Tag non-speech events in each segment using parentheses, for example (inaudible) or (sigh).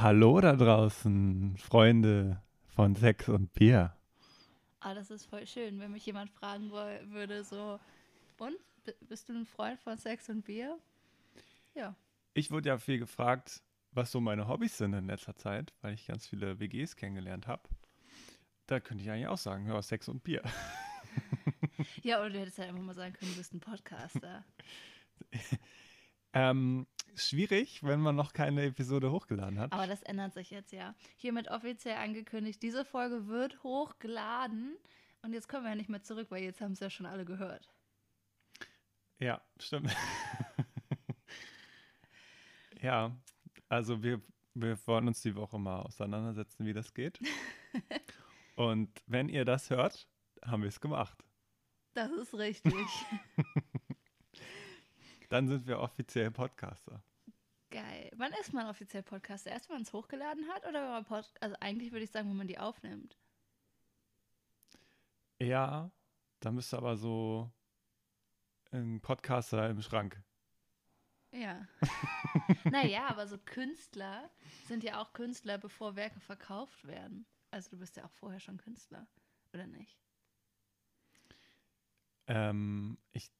Hallo da draußen, Freunde von Sex und Bier. Ah, das ist voll schön, wenn mich jemand fragen würde, so, und, bist du ein Freund von Sex und Bier? Ja. Ich wurde ja viel gefragt, was so meine Hobbys sind in letzter Zeit, weil ich ganz viele WGs kennengelernt habe. Da könnte ich eigentlich auch sagen, hör Sex und Bier. (laughs) Ja, oder du hättest ja einfach mal sagen können, du bist ein Podcaster. (laughs) ähm, schwierig, wenn man noch keine Episode hochgeladen hat. Aber das ändert sich jetzt ja. Hiermit offiziell angekündigt, diese Folge wird hochgeladen. Und jetzt kommen wir ja nicht mehr zurück, weil jetzt haben es ja schon alle gehört. Ja, stimmt. (laughs) ja, also wir, wir wollen uns die Woche mal auseinandersetzen, wie das geht. (laughs) Und wenn ihr das hört, haben wir es gemacht. Das ist richtig. (laughs) Dann sind wir offiziell Podcaster. Geil. Wann ist man offiziell Podcaster? Erst, wenn man es hochgeladen hat oder wenn man Pod Also eigentlich würde ich sagen, wenn man die aufnimmt. Ja, da müsste aber so ein Podcaster im Schrank. Ja. (laughs) naja, aber so Künstler sind ja auch Künstler, bevor Werke verkauft werden. Also du bist ja auch vorher schon Künstler, oder nicht? Ähm, ich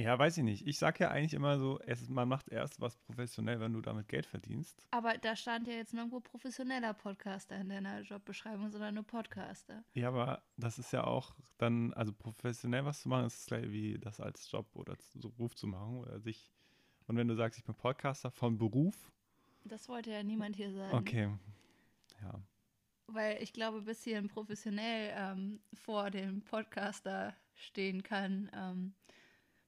ja, weiß ich nicht. Ich sage ja eigentlich immer so, es, man macht erst was professionell, wenn du damit Geld verdienst. Aber da stand ja jetzt nirgendwo professioneller Podcaster in deiner Jobbeschreibung, sondern nur Podcaster. Ja, aber das ist ja auch dann, also professionell was zu machen, ist gleich wie das als Job oder so Beruf zu machen oder sich. Und wenn du sagst, ich bin Podcaster von Beruf. Das wollte ja niemand hier sagen. Okay. Ja. Weil ich glaube, bis hier ein professionell ähm, vor dem Podcaster stehen kann, ähm,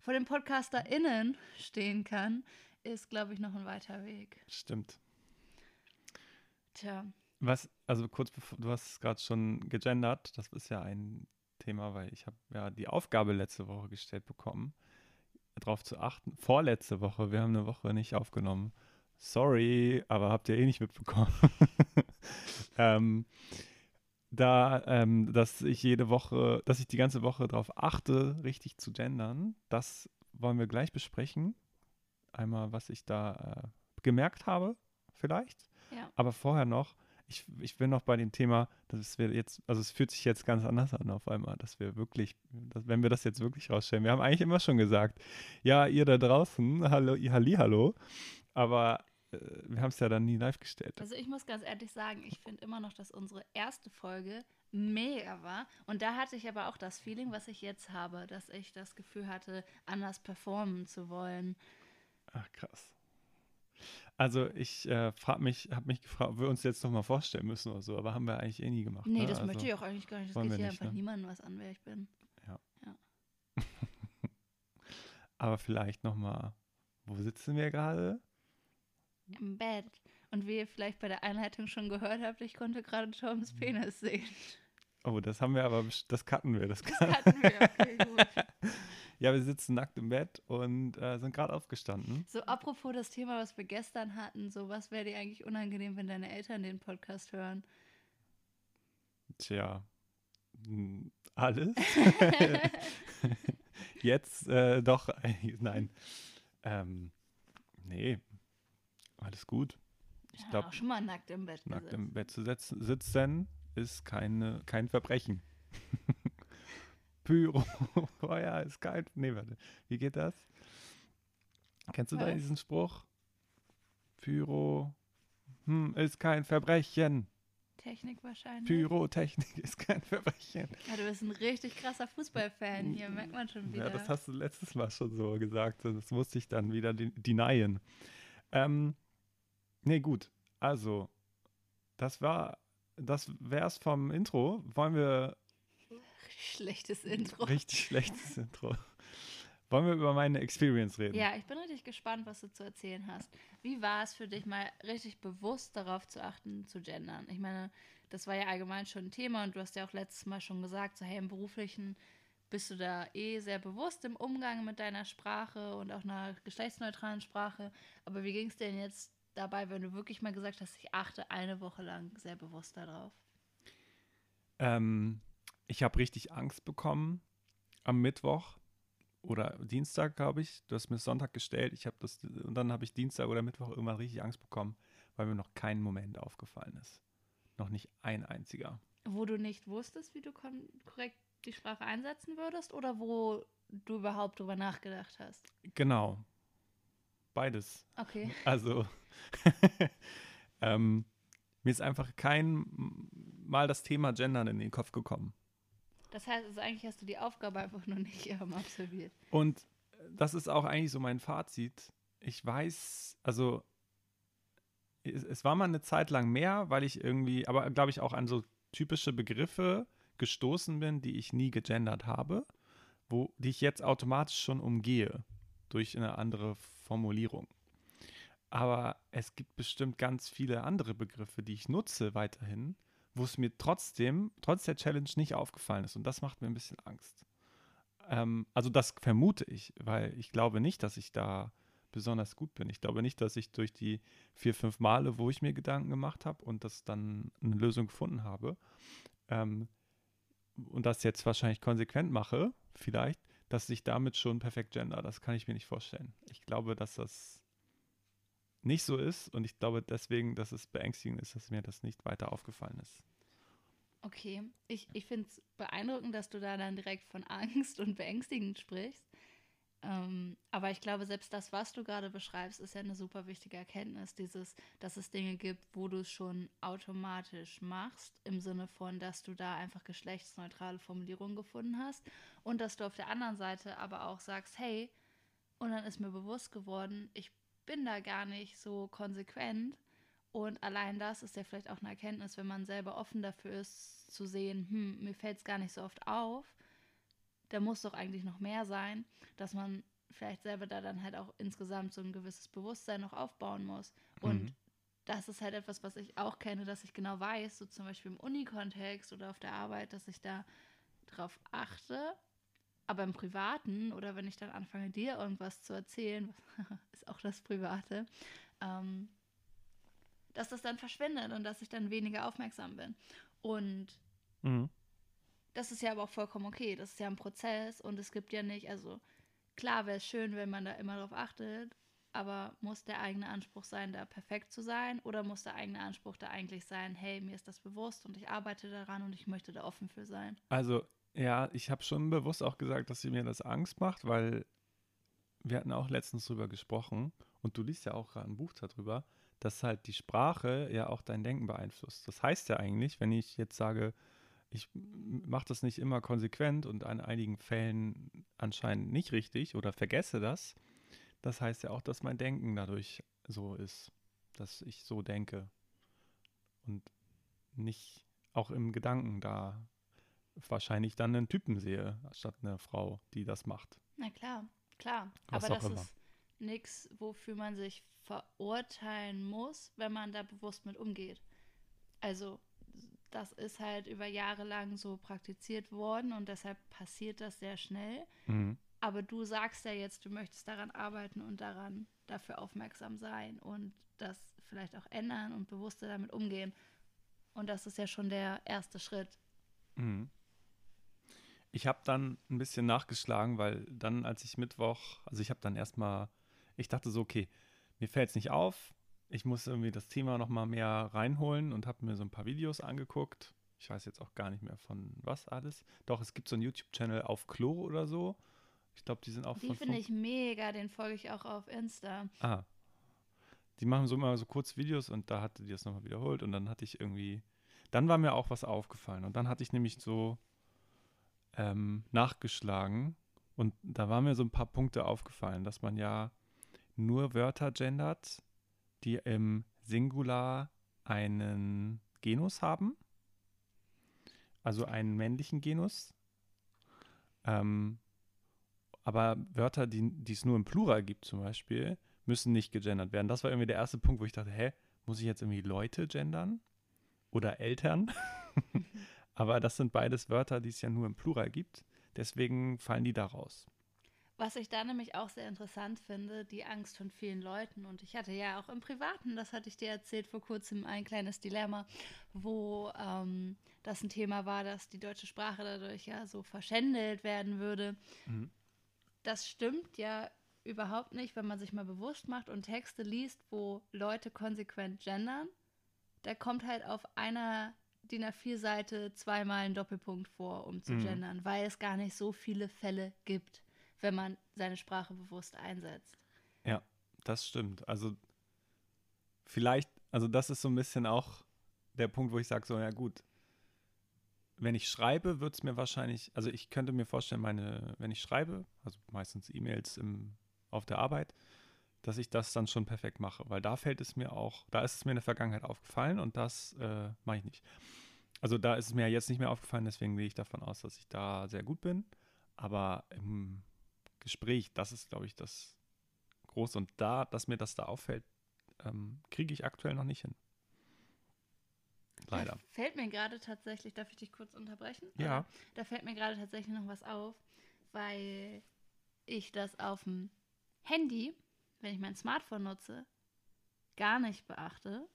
vor den PodcasterInnen stehen kann, ist, glaube ich, noch ein weiter Weg. Stimmt. Tja. Was, also kurz bevor, du hast es gerade schon gegendert, das ist ja ein Thema, weil ich habe ja die Aufgabe letzte Woche gestellt bekommen, darauf zu achten. Vorletzte Woche, wir haben eine Woche nicht aufgenommen. Sorry, aber habt ihr eh nicht mitbekommen. (laughs) ähm, da, ähm, dass ich jede Woche, dass ich die ganze Woche darauf achte, richtig zu gendern. Das wollen wir gleich besprechen. Einmal, was ich da äh, gemerkt habe, vielleicht. Ja. Aber vorher noch, ich, ich bin noch bei dem Thema, dass wir jetzt, also es fühlt sich jetzt ganz anders an auf einmal, dass wir wirklich, dass, wenn wir das jetzt wirklich rausstellen, wir haben eigentlich immer schon gesagt, ja, ihr da draußen, hallo, halli, hallo, aber wir haben es ja dann nie live gestellt. Also ich muss ganz ehrlich sagen, ich finde immer noch, dass unsere erste Folge mega war. Und da hatte ich aber auch das Feeling, was ich jetzt habe, dass ich das Gefühl hatte, anders performen zu wollen. Ach krass. Also ich äh, mich, habe mich gefragt, ob wir uns jetzt noch mal vorstellen müssen oder so, aber haben wir eigentlich eh nie gemacht. Nee, ne? das also, möchte ich auch eigentlich gar nicht. Das geht hier einfach ne? niemandem was an, wer ich bin. Ja. ja. (laughs) aber vielleicht noch mal, wo sitzen wir gerade? Im Bett. Und wie ihr vielleicht bei der Einleitung schon gehört habt, ich konnte gerade Toms Penis sehen. Oh, das haben wir aber, das cutten wir. Das, das cutten wir, (laughs) okay, gut. ja, wir sitzen nackt im Bett und äh, sind gerade aufgestanden. So, apropos das Thema, was wir gestern hatten, so, was wäre dir eigentlich unangenehm, wenn deine Eltern den Podcast hören? Tja, alles. (laughs) (laughs) Jetzt äh, doch, nein. Ähm, nee, alles gut. Ich glaube, schon mal nackt im Bett. Nackt gesetzt. im Bett zu sitzen, sitzen ist keine, kein Verbrechen. (laughs) Pyro, (laughs) Feuer ist kalt. Nee, warte. Wie geht das? Kennst du Was? da diesen Spruch? Pyro hm, ist kein Verbrechen. Technik wahrscheinlich. Pyrotechnik ist kein Verbrechen. Ja, du bist ein richtig krasser Fußballfan hier, merkt man schon wieder. Ja, das hast du letztes Mal schon so gesagt. Das musste ich dann wieder denyen. Ähm, Nee, gut. Also, das war, das wär's vom Intro. Wollen wir. Schlechtes Intro. Richtig schlechtes Intro. Wollen wir über meine Experience reden? Ja, ich bin richtig gespannt, was du zu erzählen hast. Wie war es für dich, mal richtig bewusst darauf zu achten, zu gendern? Ich meine, das war ja allgemein schon ein Thema und du hast ja auch letztes Mal schon gesagt, so hey, im beruflichen bist du da eh sehr bewusst im Umgang mit deiner Sprache und auch einer geschlechtsneutralen Sprache. Aber wie ging es denn jetzt dabei, wenn du wirklich mal gesagt hast, ich achte eine Woche lang sehr bewusst darauf? Ähm, ich habe richtig Angst bekommen am Mittwoch oder Dienstag, glaube ich. Du hast mir Sonntag gestellt. Ich habe das und dann habe ich Dienstag oder Mittwoch irgendwann richtig Angst bekommen, weil mir noch kein Moment aufgefallen ist. Noch nicht ein einziger. Wo du nicht wusstest, wie du korrekt die Sprache einsetzen würdest oder wo du überhaupt drüber nachgedacht hast? Genau. Beides. Okay. (laughs) Also, (laughs) ähm, mir ist einfach kein Mal das Thema Gendern in den Kopf gekommen. Das heißt, also eigentlich hast du die Aufgabe einfach nur nicht (laughs) ähm, absolviert. Und das ist auch eigentlich so mein Fazit. Ich weiß, also es, es war mal eine Zeit lang mehr, weil ich irgendwie, aber glaube ich auch an so typische Begriffe gestoßen bin, die ich nie gegendert habe, wo, die ich jetzt automatisch schon umgehe durch eine andere Formulierung. Aber es gibt bestimmt ganz viele andere Begriffe, die ich nutze weiterhin, wo es mir trotzdem, trotz der Challenge nicht aufgefallen ist. Und das macht mir ein bisschen Angst. Ähm, also das vermute ich, weil ich glaube nicht, dass ich da besonders gut bin. Ich glaube nicht, dass ich durch die vier, fünf Male, wo ich mir Gedanken gemacht habe und das dann eine Lösung gefunden habe ähm, und das jetzt wahrscheinlich konsequent mache, vielleicht, dass ich damit schon perfekt gender. Das kann ich mir nicht vorstellen. Ich glaube, dass das nicht so ist und ich glaube deswegen, dass es beängstigend ist, dass mir das nicht weiter aufgefallen ist. Okay, ich, ich finde es beeindruckend, dass du da dann direkt von Angst und beängstigend sprichst. Ähm, aber ich glaube, selbst das, was du gerade beschreibst, ist ja eine super wichtige Erkenntnis, dieses, dass es Dinge gibt, wo du es schon automatisch machst, im Sinne von, dass du da einfach geschlechtsneutrale Formulierungen gefunden hast. Und dass du auf der anderen Seite aber auch sagst, hey, und dann ist mir bewusst geworden, ich bin da gar nicht so konsequent. Und allein das ist ja vielleicht auch eine Erkenntnis, wenn man selber offen dafür ist, zu sehen, hm, mir fällt es gar nicht so oft auf, da muss doch eigentlich noch mehr sein, dass man vielleicht selber da dann halt auch insgesamt so ein gewisses Bewusstsein noch aufbauen muss. Und mhm. das ist halt etwas, was ich auch kenne, dass ich genau weiß, so zum Beispiel im Unikontext oder auf der Arbeit, dass ich da drauf achte. Aber im Privaten oder wenn ich dann anfange, dir irgendwas zu erzählen, (laughs) ist auch das Private, ähm, dass das dann verschwindet und dass ich dann weniger aufmerksam bin. Und mhm. Das ist ja aber auch vollkommen okay. Das ist ja ein Prozess und es gibt ja nicht, also klar wäre es schön, wenn man da immer drauf achtet, aber muss der eigene Anspruch sein, da perfekt zu sein oder muss der eigene Anspruch da eigentlich sein, hey, mir ist das bewusst und ich arbeite daran und ich möchte da offen für sein? Also ja, ich habe schon bewusst auch gesagt, dass sie mir das Angst macht, weil wir hatten auch letztens drüber gesprochen und du liest ja auch gerade ein Buch darüber, dass halt die Sprache ja auch dein Denken beeinflusst. Das heißt ja eigentlich, wenn ich jetzt sage, ich mache das nicht immer konsequent und an einigen Fällen anscheinend nicht richtig oder vergesse das. Das heißt ja auch, dass mein Denken dadurch so ist, dass ich so denke und nicht auch im Gedanken da wahrscheinlich dann einen Typen sehe, statt eine Frau, die das macht. Na klar, klar. Was Aber das immer. ist nichts, wofür man sich verurteilen muss, wenn man da bewusst mit umgeht. Also das ist halt über Jahre lang so praktiziert worden und deshalb passiert das sehr schnell. Mhm. Aber du sagst ja jetzt, du möchtest daran arbeiten und daran dafür aufmerksam sein und das vielleicht auch ändern und bewusster damit umgehen. Und das ist ja schon der erste Schritt. Mhm. Ich habe dann ein bisschen nachgeschlagen, weil dann, als ich Mittwoch, also ich habe dann erstmal, ich dachte so, okay, mir fällt es nicht auf, ich muss irgendwie das Thema noch mal mehr reinholen und habe mir so ein paar Videos angeguckt. Ich weiß jetzt auch gar nicht mehr von was alles. Doch, es gibt so einen YouTube-Channel auf Klo oder so. Ich glaube, die sind auch die von. Die finde ich mega, den folge ich auch auf Insta. Ah. Die machen so immer so kurz Videos und da hatte die das nochmal wiederholt und dann hatte ich irgendwie. Dann war mir auch was aufgefallen und dann hatte ich nämlich so ähm, nachgeschlagen und da waren mir so ein paar Punkte aufgefallen, dass man ja nur Wörter gendert, die im Singular einen Genus haben, also einen männlichen Genus. Ähm, aber Wörter, die, es nur im Plural gibt zum Beispiel, müssen nicht gegendert werden. Das war irgendwie der erste Punkt, wo ich dachte, hä, muss ich jetzt irgendwie Leute gendern? Oder Eltern? (laughs) aber das sind beides Wörter, die es ja nur im Plural gibt. Deswegen fallen die da raus. Was ich da nämlich auch sehr interessant finde, die Angst von vielen Leuten. Und ich hatte ja auch im Privaten, das hatte ich dir erzählt vor kurzem, ein kleines Dilemma, wo ähm, das ein Thema war, dass die deutsche Sprache dadurch ja so verschändelt werden würde. Mhm. Das stimmt ja überhaupt nicht, wenn man sich mal bewusst macht und Texte liest, wo Leute konsequent gendern. Da kommt halt auf einer DIN A4-Seite zweimal ein Doppelpunkt vor, um zu Mhm. gendern, weil es gar nicht so viele Fälle gibt, wenn man seine Sprache bewusst einsetzt. Das stimmt. Also vielleicht, also das ist so ein bisschen auch der Punkt, wo ich sage, so, ja gut, wenn ich schreibe, wird es mir wahrscheinlich, also ich könnte mir vorstellen, meine, wenn ich schreibe, also meistens E-Mails auf der Arbeit, dass ich das dann schon perfekt mache, weil da fällt es mir auch, da ist es mir in der Vergangenheit aufgefallen und das äh, mache ich nicht. Also da ist es mir jetzt nicht mehr aufgefallen, deswegen gehe ich davon aus, dass ich da sehr gut bin, aber im Gespräch, das ist, glaube ich, das groß und da, dass mir das da auffällt, ähm, kriege ich aktuell noch nicht hin. Leider. Da fällt mir gerade tatsächlich, darf ich dich kurz unterbrechen? Ja. Da fällt mir gerade tatsächlich noch was auf, weil ich das auf dem Handy, wenn ich mein Smartphone nutze, gar nicht beachte.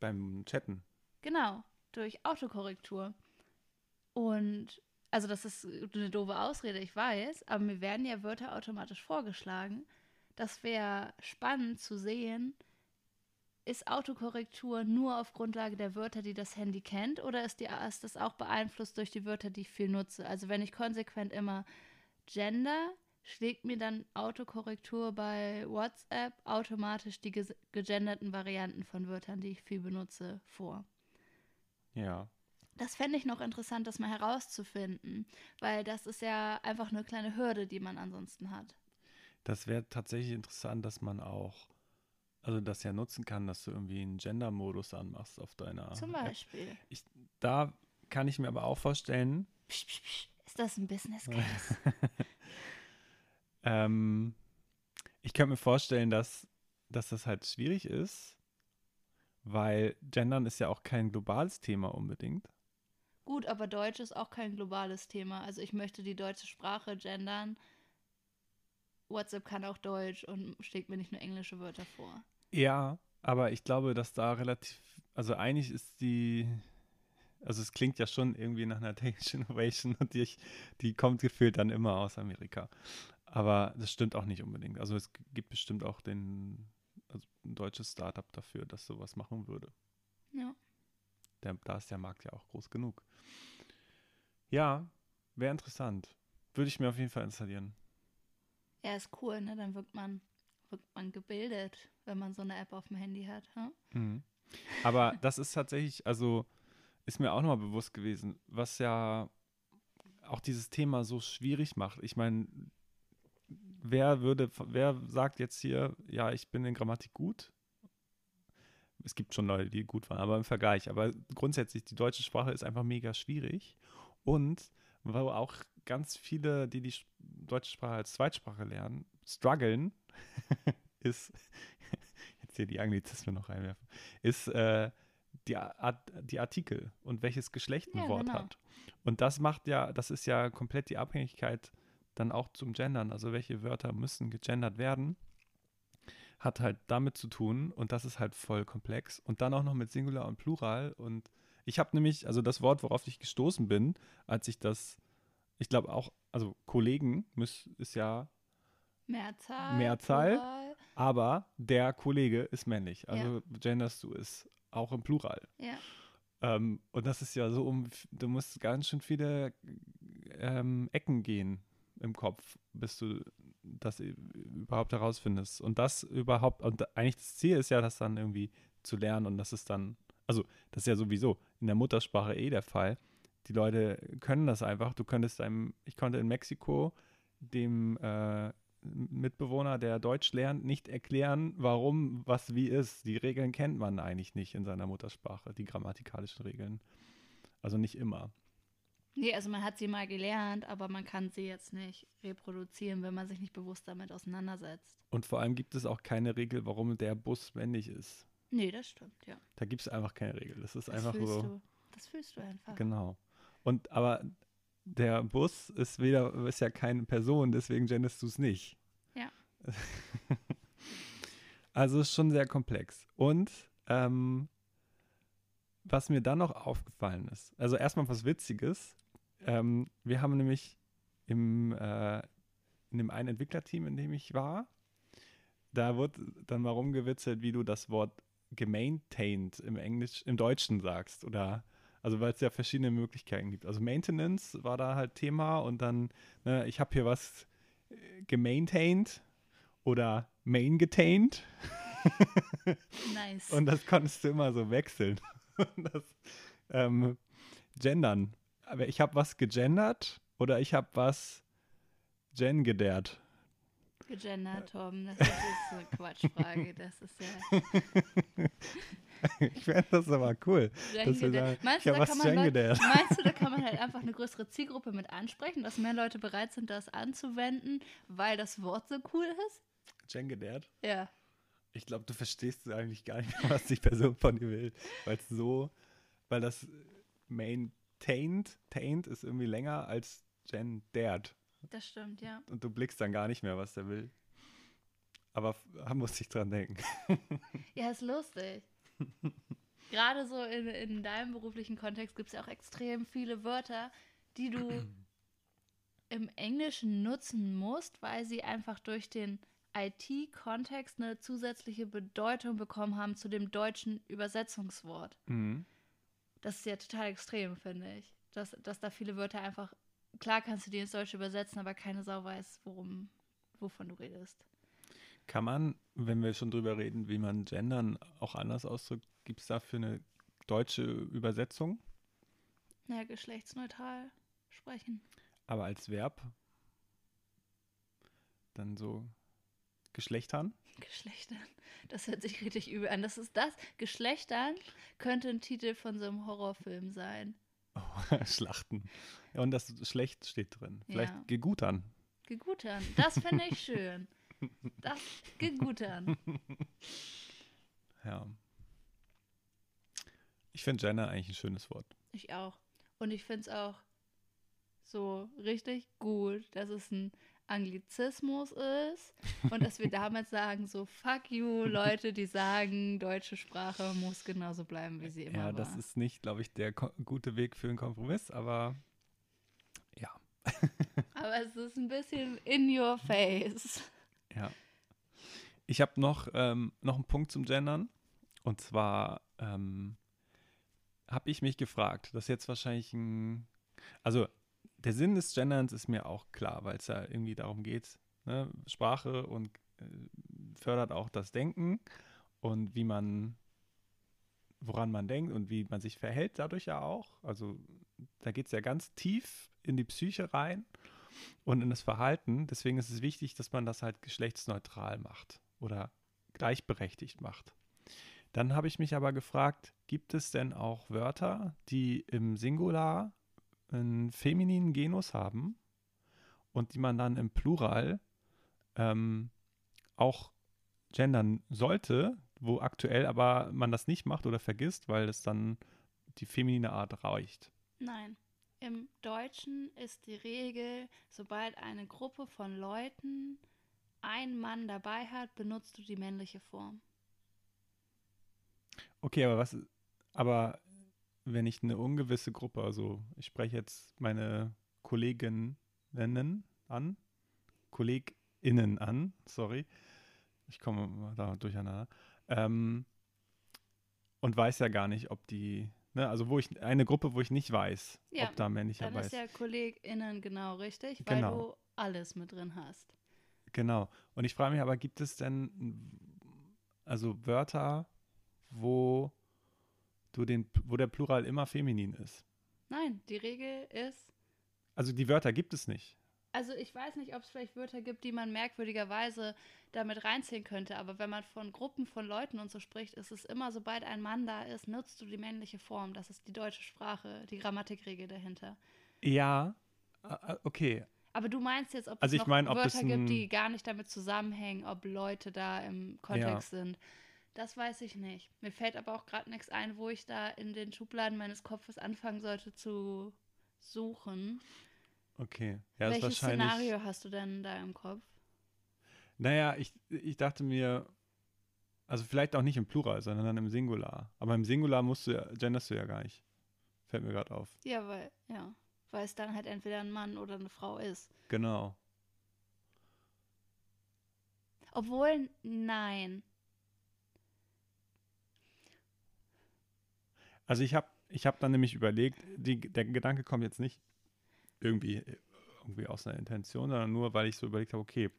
Beim Chatten. Genau, durch Autokorrektur. Und also das ist eine doofe Ausrede, ich weiß, aber mir werden ja Wörter automatisch vorgeschlagen. Das wäre spannend zu sehen, ist Autokorrektur nur auf Grundlage der Wörter, die das Handy kennt, oder ist, die, ist das auch beeinflusst durch die Wörter, die ich viel nutze? Also wenn ich konsequent immer Gender, schlägt mir dann Autokorrektur bei WhatsApp automatisch die gegenderten Varianten von Wörtern, die ich viel benutze, vor. Ja. Das fände ich noch interessant, das mal herauszufinden, weil das ist ja einfach eine kleine Hürde, die man ansonsten hat. Das wäre tatsächlich interessant, dass man auch, also das ja nutzen kann, dass du irgendwie einen Gender-Modus anmachst auf deiner Zum App. Beispiel. Da kann ich mir aber auch vorstellen, Psch, psch, psch. Ist das ein Business Case? (laughs) ähm, ich könnte mir vorstellen, dass, dass das halt schwierig ist, weil Gendern ist ja auch kein globales Thema unbedingt. Gut, aber Deutsch ist auch kein globales Thema. Also ich möchte die deutsche Sprache gendern. WhatsApp kann auch Deutsch und schlägt mir nicht nur englische Wörter vor. Ja, aber ich glaube, dass da relativ, also eigentlich ist die, also es klingt ja schon irgendwie nach einer (laughs) Technical Innovation und die, die kommt gefühlt dann immer aus Amerika. Aber das stimmt auch nicht unbedingt. Also es gibt bestimmt auch den, also ein deutsches Startup dafür, das sowas machen würde. Ja. Der, da ist der Markt ja auch groß genug. Ja, wäre interessant. Würde ich mir auf jeden Fall installieren. Ja, ist cool, ne? Dann wirkt man, wirkt man gebildet, wenn man so eine App auf dem Handy hat. Hm? Mhm. Aber (laughs) das ist tatsächlich, also ist mir auch nochmal bewusst gewesen, was ja auch dieses Thema so schwierig macht. Ich meine, wer würde, wer sagt jetzt hier, ja, ich bin in Grammatik gut? Es gibt schon Leute, die gut waren, aber im Vergleich. Aber grundsätzlich, die deutsche Sprache ist einfach mega schwierig. Und wo auch ganz viele, die die Sch- deutsche Sprache als Zweitsprache lernen, strugglen, (laughs) ist, (laughs) jetzt hier die Anglizismen noch reinwerfen, ist äh, die, Art, die Artikel und welches Geschlecht ein Ja, Wort genau. hat. Und das macht ja, das ist ja komplett die Abhängigkeit dann auch zum Gendern. Also welche Wörter müssen gegendert werden, hat halt damit zu tun und das ist halt voll komplex. Und dann auch noch mit Singular und Plural. Und ich habe nämlich, also das Wort, worauf ich gestoßen bin, als ich das, ich glaube auch, also Kollegen müß, ist ja Mehrzahl. Mehrzahl. Plural. aber der Kollege ist männlich. Also genderst du es auch im Plural. Ja. Ähm, und das ist ja so um, du musst ganz schön viele ähm, Ecken gehen im Kopf, bis du das überhaupt herausfindest. Und das überhaupt, und eigentlich das Ziel ist ja, das dann irgendwie zu lernen und das ist dann, also das ist ja sowieso in der Muttersprache eh der Fall. Die Leute können das einfach. Du könntest einem, ich konnte in Mexiko dem äh, Mitbewohner, der Deutsch lernt, nicht erklären, warum was wie ist. Die Regeln kennt man eigentlich nicht in seiner Muttersprache, die grammatikalischen Regeln. Also nicht immer. Nee, also man hat sie mal gelernt, aber man kann sie jetzt nicht reproduzieren, wenn man sich nicht bewusst damit auseinandersetzt. Und vor allem gibt es auch keine Regel, warum der Bus männlich ist. Nee, das stimmt, ja. Da gibt es einfach keine Regel. Das ist Das einfach so. du. Das fühlst du einfach. Genau. Und aber der Bus ist weder, ist ja keine Person, deswegen genderst du es nicht. Ja. (laughs) also ist schon sehr komplex. Und ähm, was mir dann noch aufgefallen ist, also erstmal was Witziges. Ähm, wir haben nämlich im, äh, in dem einen Entwicklerteam, in dem ich war, da wurde dann mal rumgewitzelt, wie du das Wort gemaintained im Englisch, im Deutschen sagst oder also weil es ja verschiedene Möglichkeiten gibt. Also Maintenance war da halt Thema und dann, ne, ich habe hier was äh, gemaintained oder maingetained. Nice. (laughs) und das konntest du immer so wechseln. (laughs) Das ähm, gendern. Aber ich habe was gegendert oder ich habe was gengedert. Gegendert, Tom. Das ist so eine Quatschfrage. Das ist ja. (laughs) ich fände das aber cool. dass wir sagen, Meinst, du, da was kann man Leute, meinst du, da kann man halt einfach eine größere Zielgruppe mit ansprechen, dass mehr Leute bereit sind, das anzuwenden, weil das Wort so cool ist? Gengedert? Ja. Ich glaube, du verstehst eigentlich gar nicht, was die Person von dir will. Weil es so, weil das maintained, tained ist irgendwie länger als gendered. Das stimmt, ja. Und du blickst dann gar nicht mehr, was der will. Aber da (laughs) muss ich dran denken. (laughs) Ja, ist lustig. Gerade so in, in deinem beruflichen Kontext gibt es ja auch extrem viele Wörter, die du (clears throat) im Englischen nutzen musst, weil sie einfach durch den IT-Kontext eine zusätzliche Bedeutung bekommen haben zu dem deutschen Übersetzungswort. Mhm. Das ist ja total extrem, finde ich. Dass, dass da viele Wörter einfach, klar kannst du die ins Deutsche übersetzen, aber keine Sau weiß, worum, wovon du redest. Kann man, wenn wir schon drüber reden, wie man gendern auch anders ausdrückt, gibt es dafür eine deutsche Übersetzung? Ja, geschlechtsneutral sprechen. Aber als Verb? Dann so Geschlechtern? Geschlechtern. Das hört sich richtig übel an. Das ist das. Geschlechtern könnte ein Titel von so einem Horrorfilm sein. (laughs) Schlachten. Ja, und das schlecht steht drin. Vielleicht Ja. gegutern. Gegutern. Das finde ich (laughs) schön. Das Gegutern. Ja. Ich finde Gender eigentlich ein schönes Wort. Ich auch. Und ich finde es auch so richtig gut, dass es ein Anglizismus ist und dass wir (laughs) damals sagen, so fuck you, Leute, die sagen, deutsche Sprache muss genauso bleiben, wie sie immer ja, war. das ist nicht, glaube ich, der gute Weg für einen Kompromiss, aber ja. (laughs) Aber es ist ein bisschen in your face. Ja. Ich habe noch, ähm, noch einen Punkt zum Gendern. Und zwar ähm, habe ich mich gefragt, das ist jetzt wahrscheinlich ein. Also, der Sinn des Genderns ist mir auch klar, weil es ja irgendwie darum geht, ne? Sprache und äh, fördert auch das Denken und wie man, woran man denkt und wie man sich verhält, dadurch ja auch. Also, da geht es ja ganz tief in die Psyche rein und in das Verhalten. Deswegen ist es wichtig, dass man das halt geschlechtsneutral macht oder gleichberechtigt macht. Dann habe ich mich aber gefragt, gibt es denn auch Wörter, die im Singular einen femininen Genus haben und die man dann im Plural ähm, auch gendern sollte, wo aktuell aber man das nicht macht oder vergisst, weil es dann die feminine Art reicht. Nein. Im Deutschen ist die Regel, sobald eine Gruppe von Leuten einen Mann dabei hat, benutzt du die männliche Form. Okay, aber was, aber wenn ich eine ungewisse Gruppe, also ich spreche jetzt meine Kolleginnen an, KollegInnen an, sorry, ich komme da durcheinander, ähm, und weiß ja gar nicht, ob die, ne, also wo ich, eine Gruppe, wo ich nicht weiß, Ja, ob da männlicher Dann weiß. ist ja KollegInnen genau richtig, weil Genau. du alles mit drin hast. Genau. Und ich frage mich aber, gibt es denn also Wörter, wo du den, wo der Plural immer feminin ist? Nein, die Regel ist, Also die Wörter gibt es nicht. also ich weiß nicht, ob es vielleicht Wörter gibt, die man merkwürdigerweise damit reinziehen könnte, aber wenn man von Gruppen von Leuten und so spricht, ist es immer, sobald ein Mann da ist, nutzt du die männliche Form. Das ist die deutsche Sprache, die Grammatikregel dahinter. Ja, äh, okay. Aber du meinst jetzt, ob Also es noch mein, ob es Wörter gibt, die gar nicht damit zusammenhängen, ob Leute da im Kontext sind. Das weiß ich nicht. Mir fällt aber auch gerade nichts ein, wo ich da in den Schubladen meines Kopfes anfangen sollte zu suchen. Okay. Ja, Welches. Szenario hast du denn da im Kopf? Naja, ich, ich dachte mir, also vielleicht auch nicht im Plural, sondern dann im Singular. Aber im Singular musst du ja, genderst du ja gar nicht. Fällt mir gerade auf. Ja, weil, ja. Weil es dann halt entweder ein Mann oder eine Frau ist. Genau. Obwohl, nein. Also ich habe ich hab dann nämlich überlegt, die, der Gedanke kommt jetzt nicht irgendwie, irgendwie aus einer Intention, sondern nur, weil ich so überlegt habe, okay,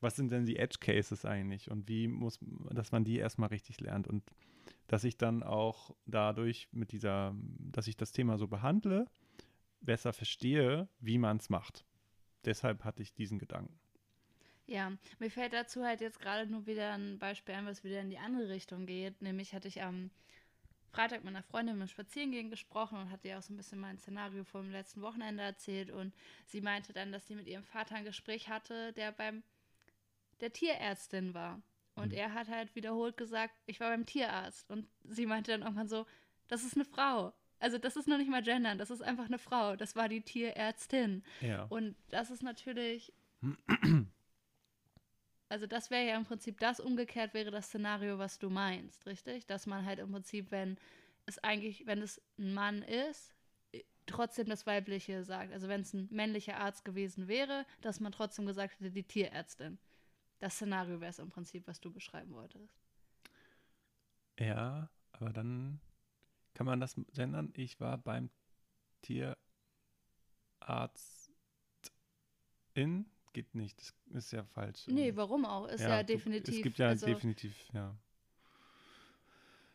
was sind denn die Edge Cases eigentlich und wie muss, dass man die erstmal richtig lernt und dass ich dann auch dadurch mit dieser, dass ich das Thema so behandle, besser verstehe, wie man es macht. Deshalb hatte ich diesen Gedanken. Ja, mir fällt dazu halt jetzt gerade nur wieder ein Beispiel ein, was wieder in die andere Richtung geht. Nämlich hatte ich am Freitag mit einer Freundin beim Spazierengehen gesprochen und hatte ihr auch so ein bisschen mein Szenario vom letzten Wochenende erzählt. Und sie meinte dann, dass sie mit ihrem Vater ein Gespräch hatte, der beim der Tierärztin war. Und mhm. er hat halt wiederholt gesagt, ich war beim Tierarzt. Und sie meinte dann irgendwann so, das ist eine Frau. Also das ist noch nicht mal gendern, das ist einfach eine Frau. Das war die Tierärztin. Ja. Und das ist natürlich (clears throat) also das wäre ja im Prinzip das umgekehrt wäre das Szenario, was du meinst, richtig? Dass man halt im Prinzip, wenn es eigentlich, wenn es ein Mann ist, trotzdem das Weibliche sagt. Also wenn es ein männlicher Arzt gewesen wäre, dass man trotzdem gesagt hätte, die Tierärztin. Das Szenario wäre es im Prinzip, was du beschreiben wolltest. Ja, aber dann kann man das gendern. Ich war beim Tierarzt in geht nicht. Das ist ja falsch. Nee, warum auch? Ist ja, ja definitiv. es gibt ja also, definitiv, ja.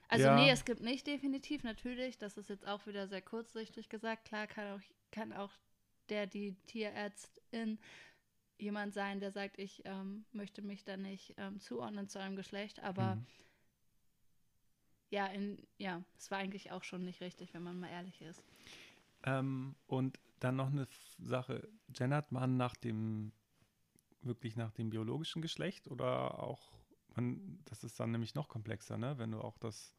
Also ja. nee, es gibt nicht definitiv, natürlich. Das ist jetzt auch wieder sehr kurzsichtig gesagt. Klar kann auch, kann auch der, die Tierärztin jemand sein, der sagt, ich ähm, möchte mich da nicht ähm, zuordnen zu einem Geschlecht, aber mhm. ja, in, ja, es war eigentlich auch schon nicht richtig, wenn man mal ehrlich ist. Ähm, und dann noch eine Sache, gendert man nach dem wirklich nach dem biologischen Geschlecht oder auch, man, das ist dann nämlich noch komplexer, ne? Wenn du auch das.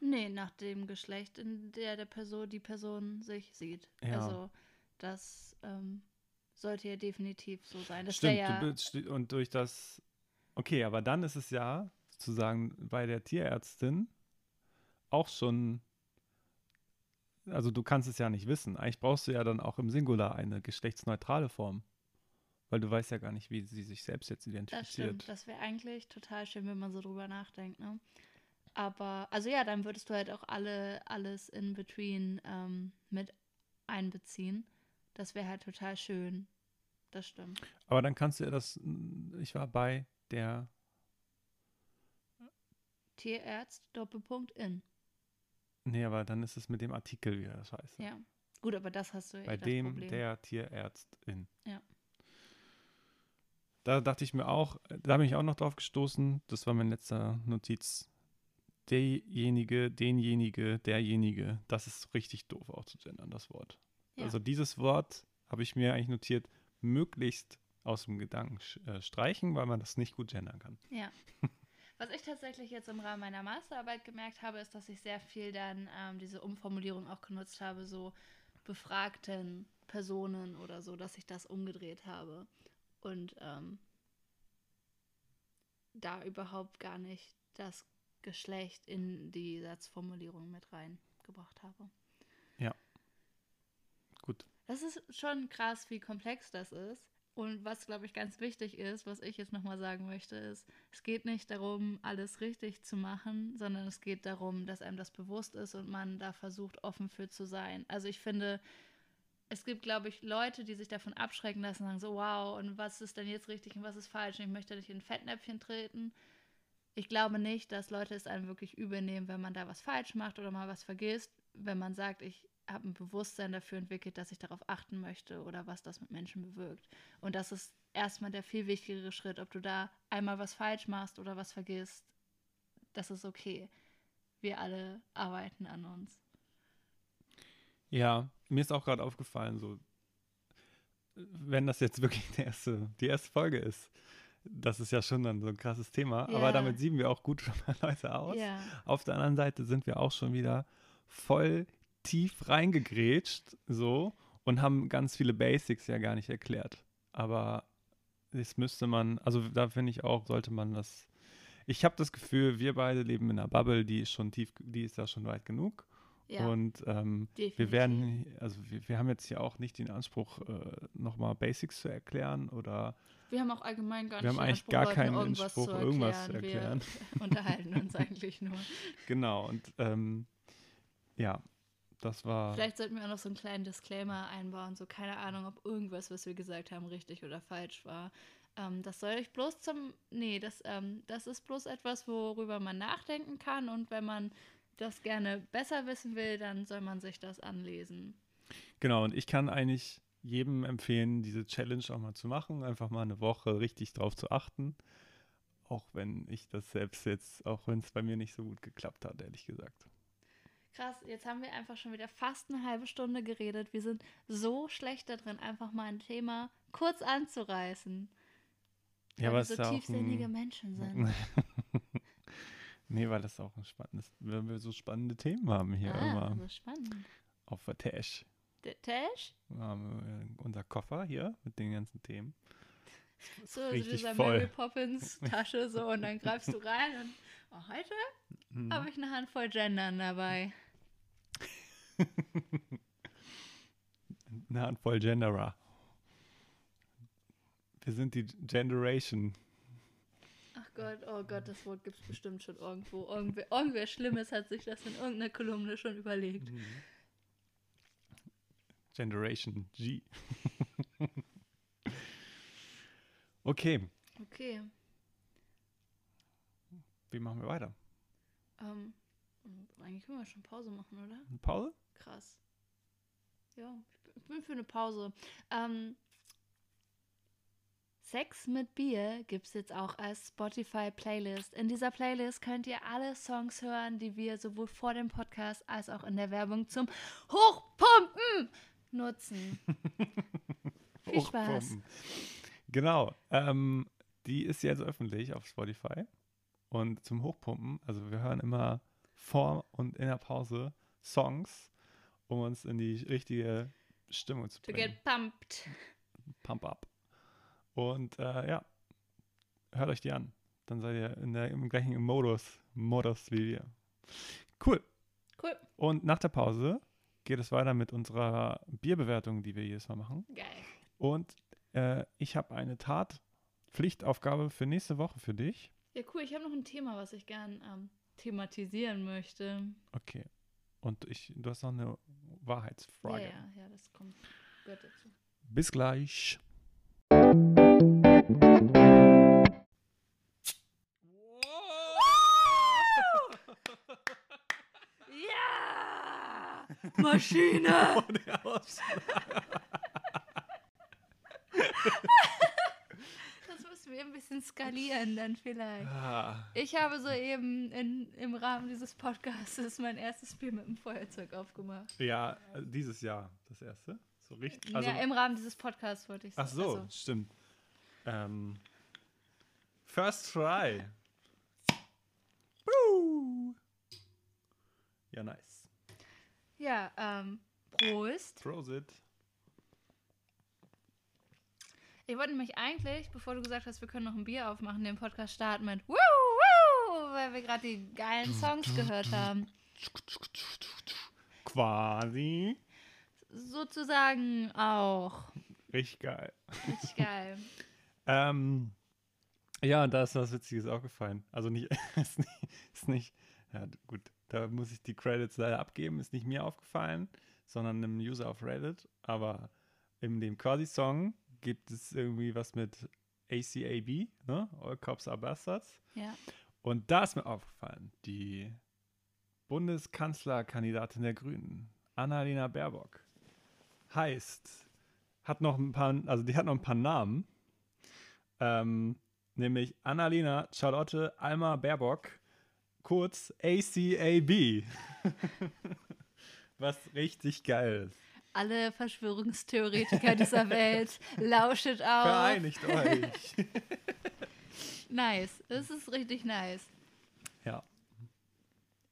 Nee, nach dem Geschlecht, in der der Person, die Person sich sieht. Ja. Also das ähm, sollte ja definitiv so sein. Das Stimmt, ja und durch das, okay, aber dann ist es ja sozusagen bei der Tierärztin auch schon also du kannst es ja nicht wissen. Eigentlich brauchst du ja dann auch im Singular eine geschlechtsneutrale Form. Weil du weißt ja gar nicht, wie sie sich selbst jetzt identifiziert. Das stimmt. Das wäre eigentlich total schön, wenn man so drüber nachdenkt, ne? Aber, also ja, dann würdest du halt auch alle, alles in between ähm, mit einbeziehen. Das wäre halt total schön. Das stimmt. Aber dann kannst du ja das, ich war bei der Tierärzt Doppelpunkt in. Nee, aber dann ist es mit dem Artikel wieder scheiße. Ja. Gut, aber das hast du ja Bei dem Problem. der Tierärztin. Ja da dachte ich mir auch, da bin ich auch noch drauf gestoßen, das war mein letzter Notiz. Derjenige, denjenige, derjenige, das ist richtig doof auch zu gendern, das Wort. Ja. Also dieses Wort habe ich mir eigentlich notiert, möglichst aus dem Gedanken äh, streichen, weil man das nicht gut gendern kann. Ja. (laughs) Was ich tatsächlich jetzt im Rahmen meiner Masterarbeit gemerkt habe, ist, dass ich sehr viel dann ähm, diese Umformulierung auch genutzt habe, so befragten Personen oder so, dass ich das umgedreht habe und ähm, da überhaupt gar nicht das Geschlecht in die Satzformulierung mit reingebracht habe. Ja. Gut. Das ist schon krass, wie komplex das ist. Und was, glaube ich, ganz wichtig ist, was ich jetzt nochmal sagen möchte, ist, es geht nicht darum, alles richtig zu machen, sondern es geht darum, dass einem das bewusst ist und man da versucht, offen für zu sein. Also ich finde, es gibt, glaube ich, Leute, die sich davon abschrecken lassen und sagen so, wow, und was ist denn jetzt richtig und was ist falsch? Und ich möchte nicht in ein Fettnäpfchen treten. Ich glaube nicht, dass Leute es einem wirklich übernehmen, wenn man da was falsch macht oder mal was vergisst, wenn man sagt, ich habe ein Bewusstsein dafür entwickelt, dass ich darauf achten möchte oder was das mit Menschen bewirkt. Und das ist erstmal der viel wichtigere Schritt, ob du da einmal was falsch machst oder was vergisst. Das ist okay. Wir alle arbeiten an uns. Ja, mir ist auch gerade aufgefallen, so, wenn das jetzt wirklich die erste, die erste Folge ist, das ist ja schon dann so ein krasses Thema, ja. aber damit sieben wir auch gut (laughs) schon mal Leute aus. Ja. Auf der anderen Seite sind wir auch schon wieder voll tief reingegrätscht, so, und haben ganz viele Basics ja gar nicht erklärt. Aber das müsste man, also da finde ich auch, sollte man das. Ich habe das Gefühl, wir beide leben in einer Bubble, die ist schon tief, die ist ja schon weit genug. Ja, Und ähm, wir werden, also wir, wir haben jetzt hier auch nicht den Anspruch, äh, nochmal Basics zu erklären oder Wir haben auch allgemein gar wir nicht haben den eigentlich Anspruch, gar keinen Anspruch, irgendwas zu erklären. erklären. (laughs) Wir unterhalten uns eigentlich nur. (laughs) Genau, und ähm, ja, das war. Vielleicht sollten wir auch noch so einen kleinen Disclaimer einbauen, so keine Ahnung, ob irgendwas, was wir gesagt haben, richtig oder falsch war. Ähm, das soll euch bloß zum, nee, das, ähm, das ist bloß etwas, worüber man nachdenken kann und wenn man das gerne besser wissen will, dann soll man sich das anlesen. Genau, und ich kann eigentlich jedem empfehlen, diese Challenge auch mal zu machen, einfach mal eine Woche richtig drauf zu achten. Auch wenn ich das selbst jetzt, auch wenn es bei mir nicht so gut geklappt hat, ehrlich gesagt. Krass, jetzt haben wir einfach schon wieder fast eine halbe Stunde geredet. Wir sind so schlecht da drin, einfach mal ein Thema kurz anzureißen. Ja, weil wir so tiefsinnige ein, Menschen sind. (laughs) nee, weil das auch ein spannendes, wenn wir so spannende Themen haben hier ah, immer so spannend. auf der Tash. Der Tash? Wir haben äh, unser Koffer hier mit den ganzen Themen. So, so dieser voll. Mary Poppins Tasche so und dann greifst du rein und oh, heute Mhm. habe ich eine Handvoll Gendern dabei. (laughs) Eine Handvoll Genderer. Wir sind die Generation. Gott, oh Gott, das Wort gibt es bestimmt schon irgendwo. Irgendwer, irgendwer Schlimmes hat sich das in irgendeiner Kolumne schon überlegt. Generation G. (laughs) okay, Okay. wie machen wir weiter? Ähm, eigentlich können wir schon Pause machen, oder? Eine Pause? Krass. Ja, ich bin für eine Pause. Ähm, Sex mit Bier gibt es jetzt auch als Spotify-Playlist. In dieser Playlist könnt ihr alle Songs hören, die wir sowohl vor dem Podcast als auch in der Werbung zum Hochpumpen nutzen. (laughs) Viel Spaß. Genau. Ähm, die ist jetzt öffentlich auf Spotify. Und zum Hochpumpen, also wir hören immer vor und in der Pause Songs, um uns in die richtige Stimmung zu To bringen. get pumped. Pump up. Und äh, ja, hört euch die an. Dann seid ihr in der, im gleichen Modus, Modus wie wir. Cool. Cool. Und nach der Pause geht es weiter mit unserer Bierbewertung, die wir jedes Mal machen. Geil. Und äh, ich habe eine Tatpflichtaufgabe für nächste Woche für dich. Ja, cool. Ich habe noch ein Thema, was ich gern ähm, thematisieren möchte. Okay. Und ich, du hast noch eine Wahrheitsfrage. Ja, ja, ja, das kommt. Gehört dazu. Bis gleich. Ja! (laughs) Maschine! (laughs) Das müssen wir ein bisschen skalieren dann vielleicht. Ah, Ich habe soeben in, im Rahmen dieses Podcasts mein erstes Spiel mit dem Feuerzeug aufgemacht. Ja, äh, dieses Jahr das erste. So richtig. Also, ja, im Rahmen dieses Podcasts wollte ich ach sagen. so, Also, stimmt. Ähm, first try. Woo! Ja, nice. ja, ähm, Prost. Prosit. Ich wollte nämlich eigentlich, bevor du gesagt hast, wir können noch ein Bier aufmachen, den Podcast starten mit Woo, Woo, weil wir gerade die geilen Songs gehört haben. Quasi. Sozusagen auch. Richtig geil. Richtig geil. Ähm, ja, und da ist was Witziges aufgefallen. Also nicht, (laughs) ist nicht, ist nicht, ja gut, da muss ich die Credits leider abgeben, ist nicht mir aufgefallen, sondern einem User auf Reddit. Aber in dem Quasi-Song gibt es irgendwie was mit ACAB, ne? All Cops Are Bastards. Ja. Und da ist mir aufgefallen, die Bundeskanzlerkandidatin der Grünen, Annalena Baerbock, heißt, hat noch ein paar, also die hat noch ein paar Namen, ähm, nämlich Annalena Charlotte Alma Baerbock, kurz ACAB. (laughs) Was richtig geil ist. Alle Verschwörungstheoretiker dieser Welt, (laughs) lauschet auf. Vereinigt euch. (laughs) Nice. Es ist richtig nice. ja.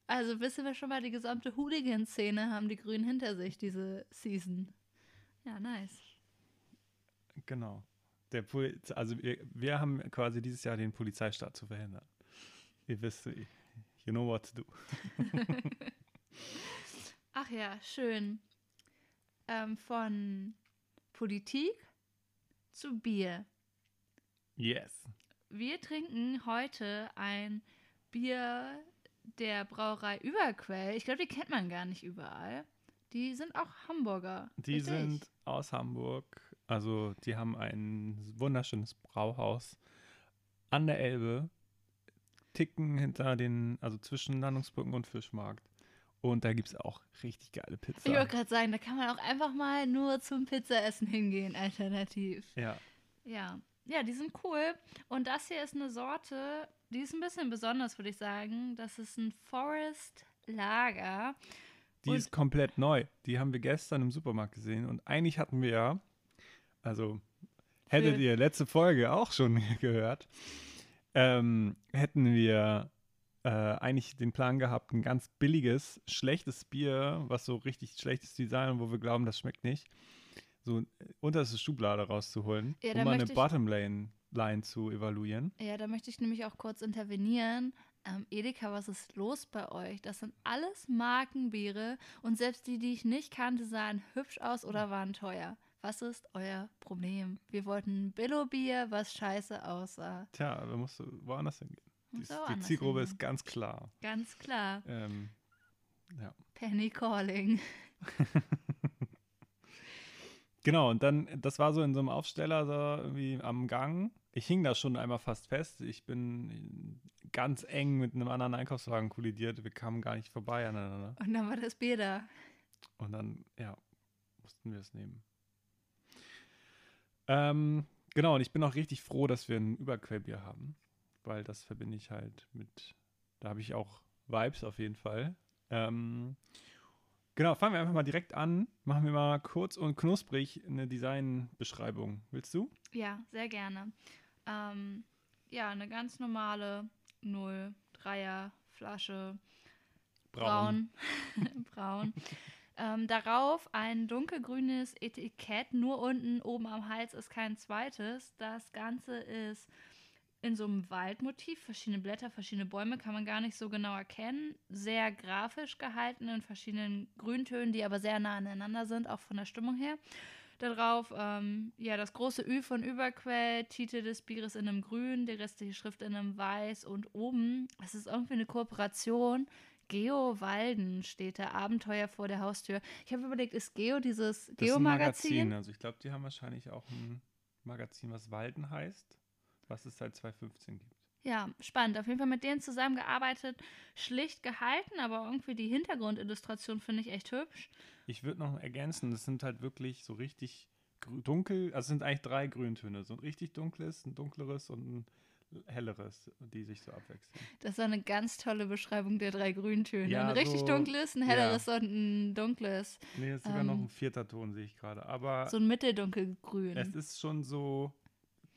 Also wissen wir schon mal, die gesamte Hooligan-Szene haben die Grünen hinter sich, diese Season. Ja, nice. Genau. Der Poli also wir, wir haben quasi dieses Jahr den Polizeistaat zu verhindern. Ihr wisst, you know what to do. (laughs) Ach ja, schön. Ähm, von Politik zu Bier. Yes. Wir trinken heute ein Bier der Brauerei Überquell. Ich glaube, die kennt man gar nicht überall. Die sind auch Hamburger. Die richtig? sind aus Hamburg. Also die haben ein wunderschönes Brauhaus an der Elbe. Ticken hinter den, also zwischen Landungsbrücken und Fischmarkt. Und da gibt es auch richtig geile Ich Pizza. wollte gerade sagen, da kann man auch einfach mal nur zum Pizzaessen hingehen, alternativ. Ja, Ja. Ja, die sind cool. Und das hier ist eine Sorte, die ist ein bisschen besonders, würde ich sagen. Das ist ein Forest Lager. die Und- ist komplett neu. Die haben wir gestern im Supermarkt gesehen. Und eigentlich hatten wir ja, also hättet ihr letzte Folge auch schon (laughs) gehört, ähm, hätten wir äh, eigentlich den Plan gehabt, ein ganz billiges, schlechtes Bier, was so richtig schlechtes Design, wo wir glauben, das schmeckt nicht, so unterste Schublade rauszuholen, Ja, um mal eine Bottom-Line Line zu evaluieren. Ja, da möchte ich nämlich auch kurz intervenieren. Ähm, Edeka, was ist los bei euch? Das sind alles Markenbiere und selbst die, die ich nicht kannte, sahen hübsch aus oder waren teuer. Was ist euer Problem? Wir wollten ein Billo-Bier, was scheiße aussah. Tja, da musst du woanders hingehen. Die, die Zielgruppe hingehen. ist ganz klar. Ganz klar. Ähm, ja. Penny Calling. (laughs) Genau, und dann, das war so in so einem Aufsteller so irgendwie am Gang. Ich hing da schon einmal fast fest. Ich bin ganz eng mit einem anderen Einkaufswagen kollidiert. Wir kamen gar nicht vorbei aneinander. Und dann war das Bier da. Und dann, ja, mussten wir es nehmen. Ähm, genau, und ich bin auch richtig froh, dass wir ein Überquellbier haben, weil das verbinde ich halt mit, da habe ich auch Vibes auf jeden Fall. Ähm, genau, fangen wir einfach mal direkt an. Machen wir mal kurz und knusprig eine Designbeschreibung. Willst du? Ja, sehr gerne. Ähm, ja, eine ganz normale 0,3er Flasche. Braun. Braun. (laughs) ähm, darauf ein dunkelgrünes Etikett, nur unten oben am Hals ist kein zweites. Das Ganze ist in so einem Waldmotiv, verschiedene Blätter, verschiedene Bäume, kann man gar nicht so genau erkennen. Sehr grafisch gehalten in verschiedenen Grüntönen, die aber sehr nah aneinander sind, auch von der Stimmung her. Darauf, ähm, ja, das große Ü von Überquell, Titel des Bieres in einem Grün, die restliche Schrift in einem Weiß und oben, es ist irgendwie eine Kooperation. Geo Walden steht da, Abenteuer vor der Haustür. Ich habe überlegt, ist Geo dieses Geo-Magazin? Also ich glaube, die haben wahrscheinlich auch ein Magazin, was Walden heißt, was es seit 2015 gibt. Ja, spannend. Auf jeden Fall mit denen zusammengearbeitet, schlicht gehalten, aber irgendwie die Hintergrundillustration finde ich echt hübsch. Ich würde noch ergänzen, das sind halt wirklich so richtig dunkel, also es sind eigentlich drei Grüntöne. So ein richtig dunkles, ein dunkleres und ein helleres, die sich so abwechseln. Das war eine ganz tolle Beschreibung der drei Grüntöne. Ja, ein richtig so- dunkles, ein ja. helleres und ein dunkles. Nee, ist sogar noch Ähm, ein vierter Ton, sehe ich gerade. Aber So ein mitteldunkelgrün. es ist schon so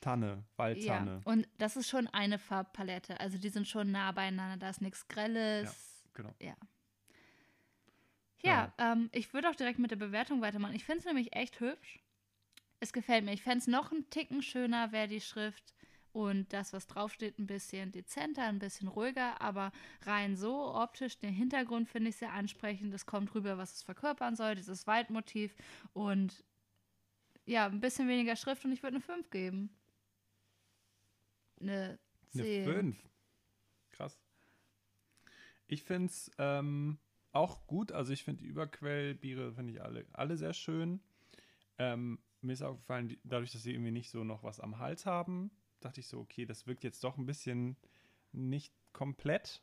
Tanne, ja, Waldtanne. und das ist schon eine Farbpalette. Also die sind schon nah beieinander. Da ist nichts Grelles. Genau. Ja. Ja, ähm, ich würde auch direkt mit der Bewertung weitermachen. Ich finde es nämlich echt hübsch. Es gefällt mir. Ich fände es noch einen Ticken schöner, wäre die Schrift und das, was draufsteht, ein bisschen dezenter, ein bisschen ruhiger, aber rein so optisch, den Hintergrund finde ich sehr ansprechend. Es kommt rüber, was es verkörpern soll, dieses Waldmotiv und ja, ein bisschen weniger Schrift und ich würde eine 5 geben. Eine 10. Eine 5. Krass. Ich finde es ähm, auch gut. Also ich finde die Überquellbiere, finde ich alle, alle sehr schön. Ähm, mir ist aufgefallen, dadurch, dass sie irgendwie nicht so noch was am Hals haben, dachte ich so, okay, das wirkt jetzt doch ein bisschen nicht komplett.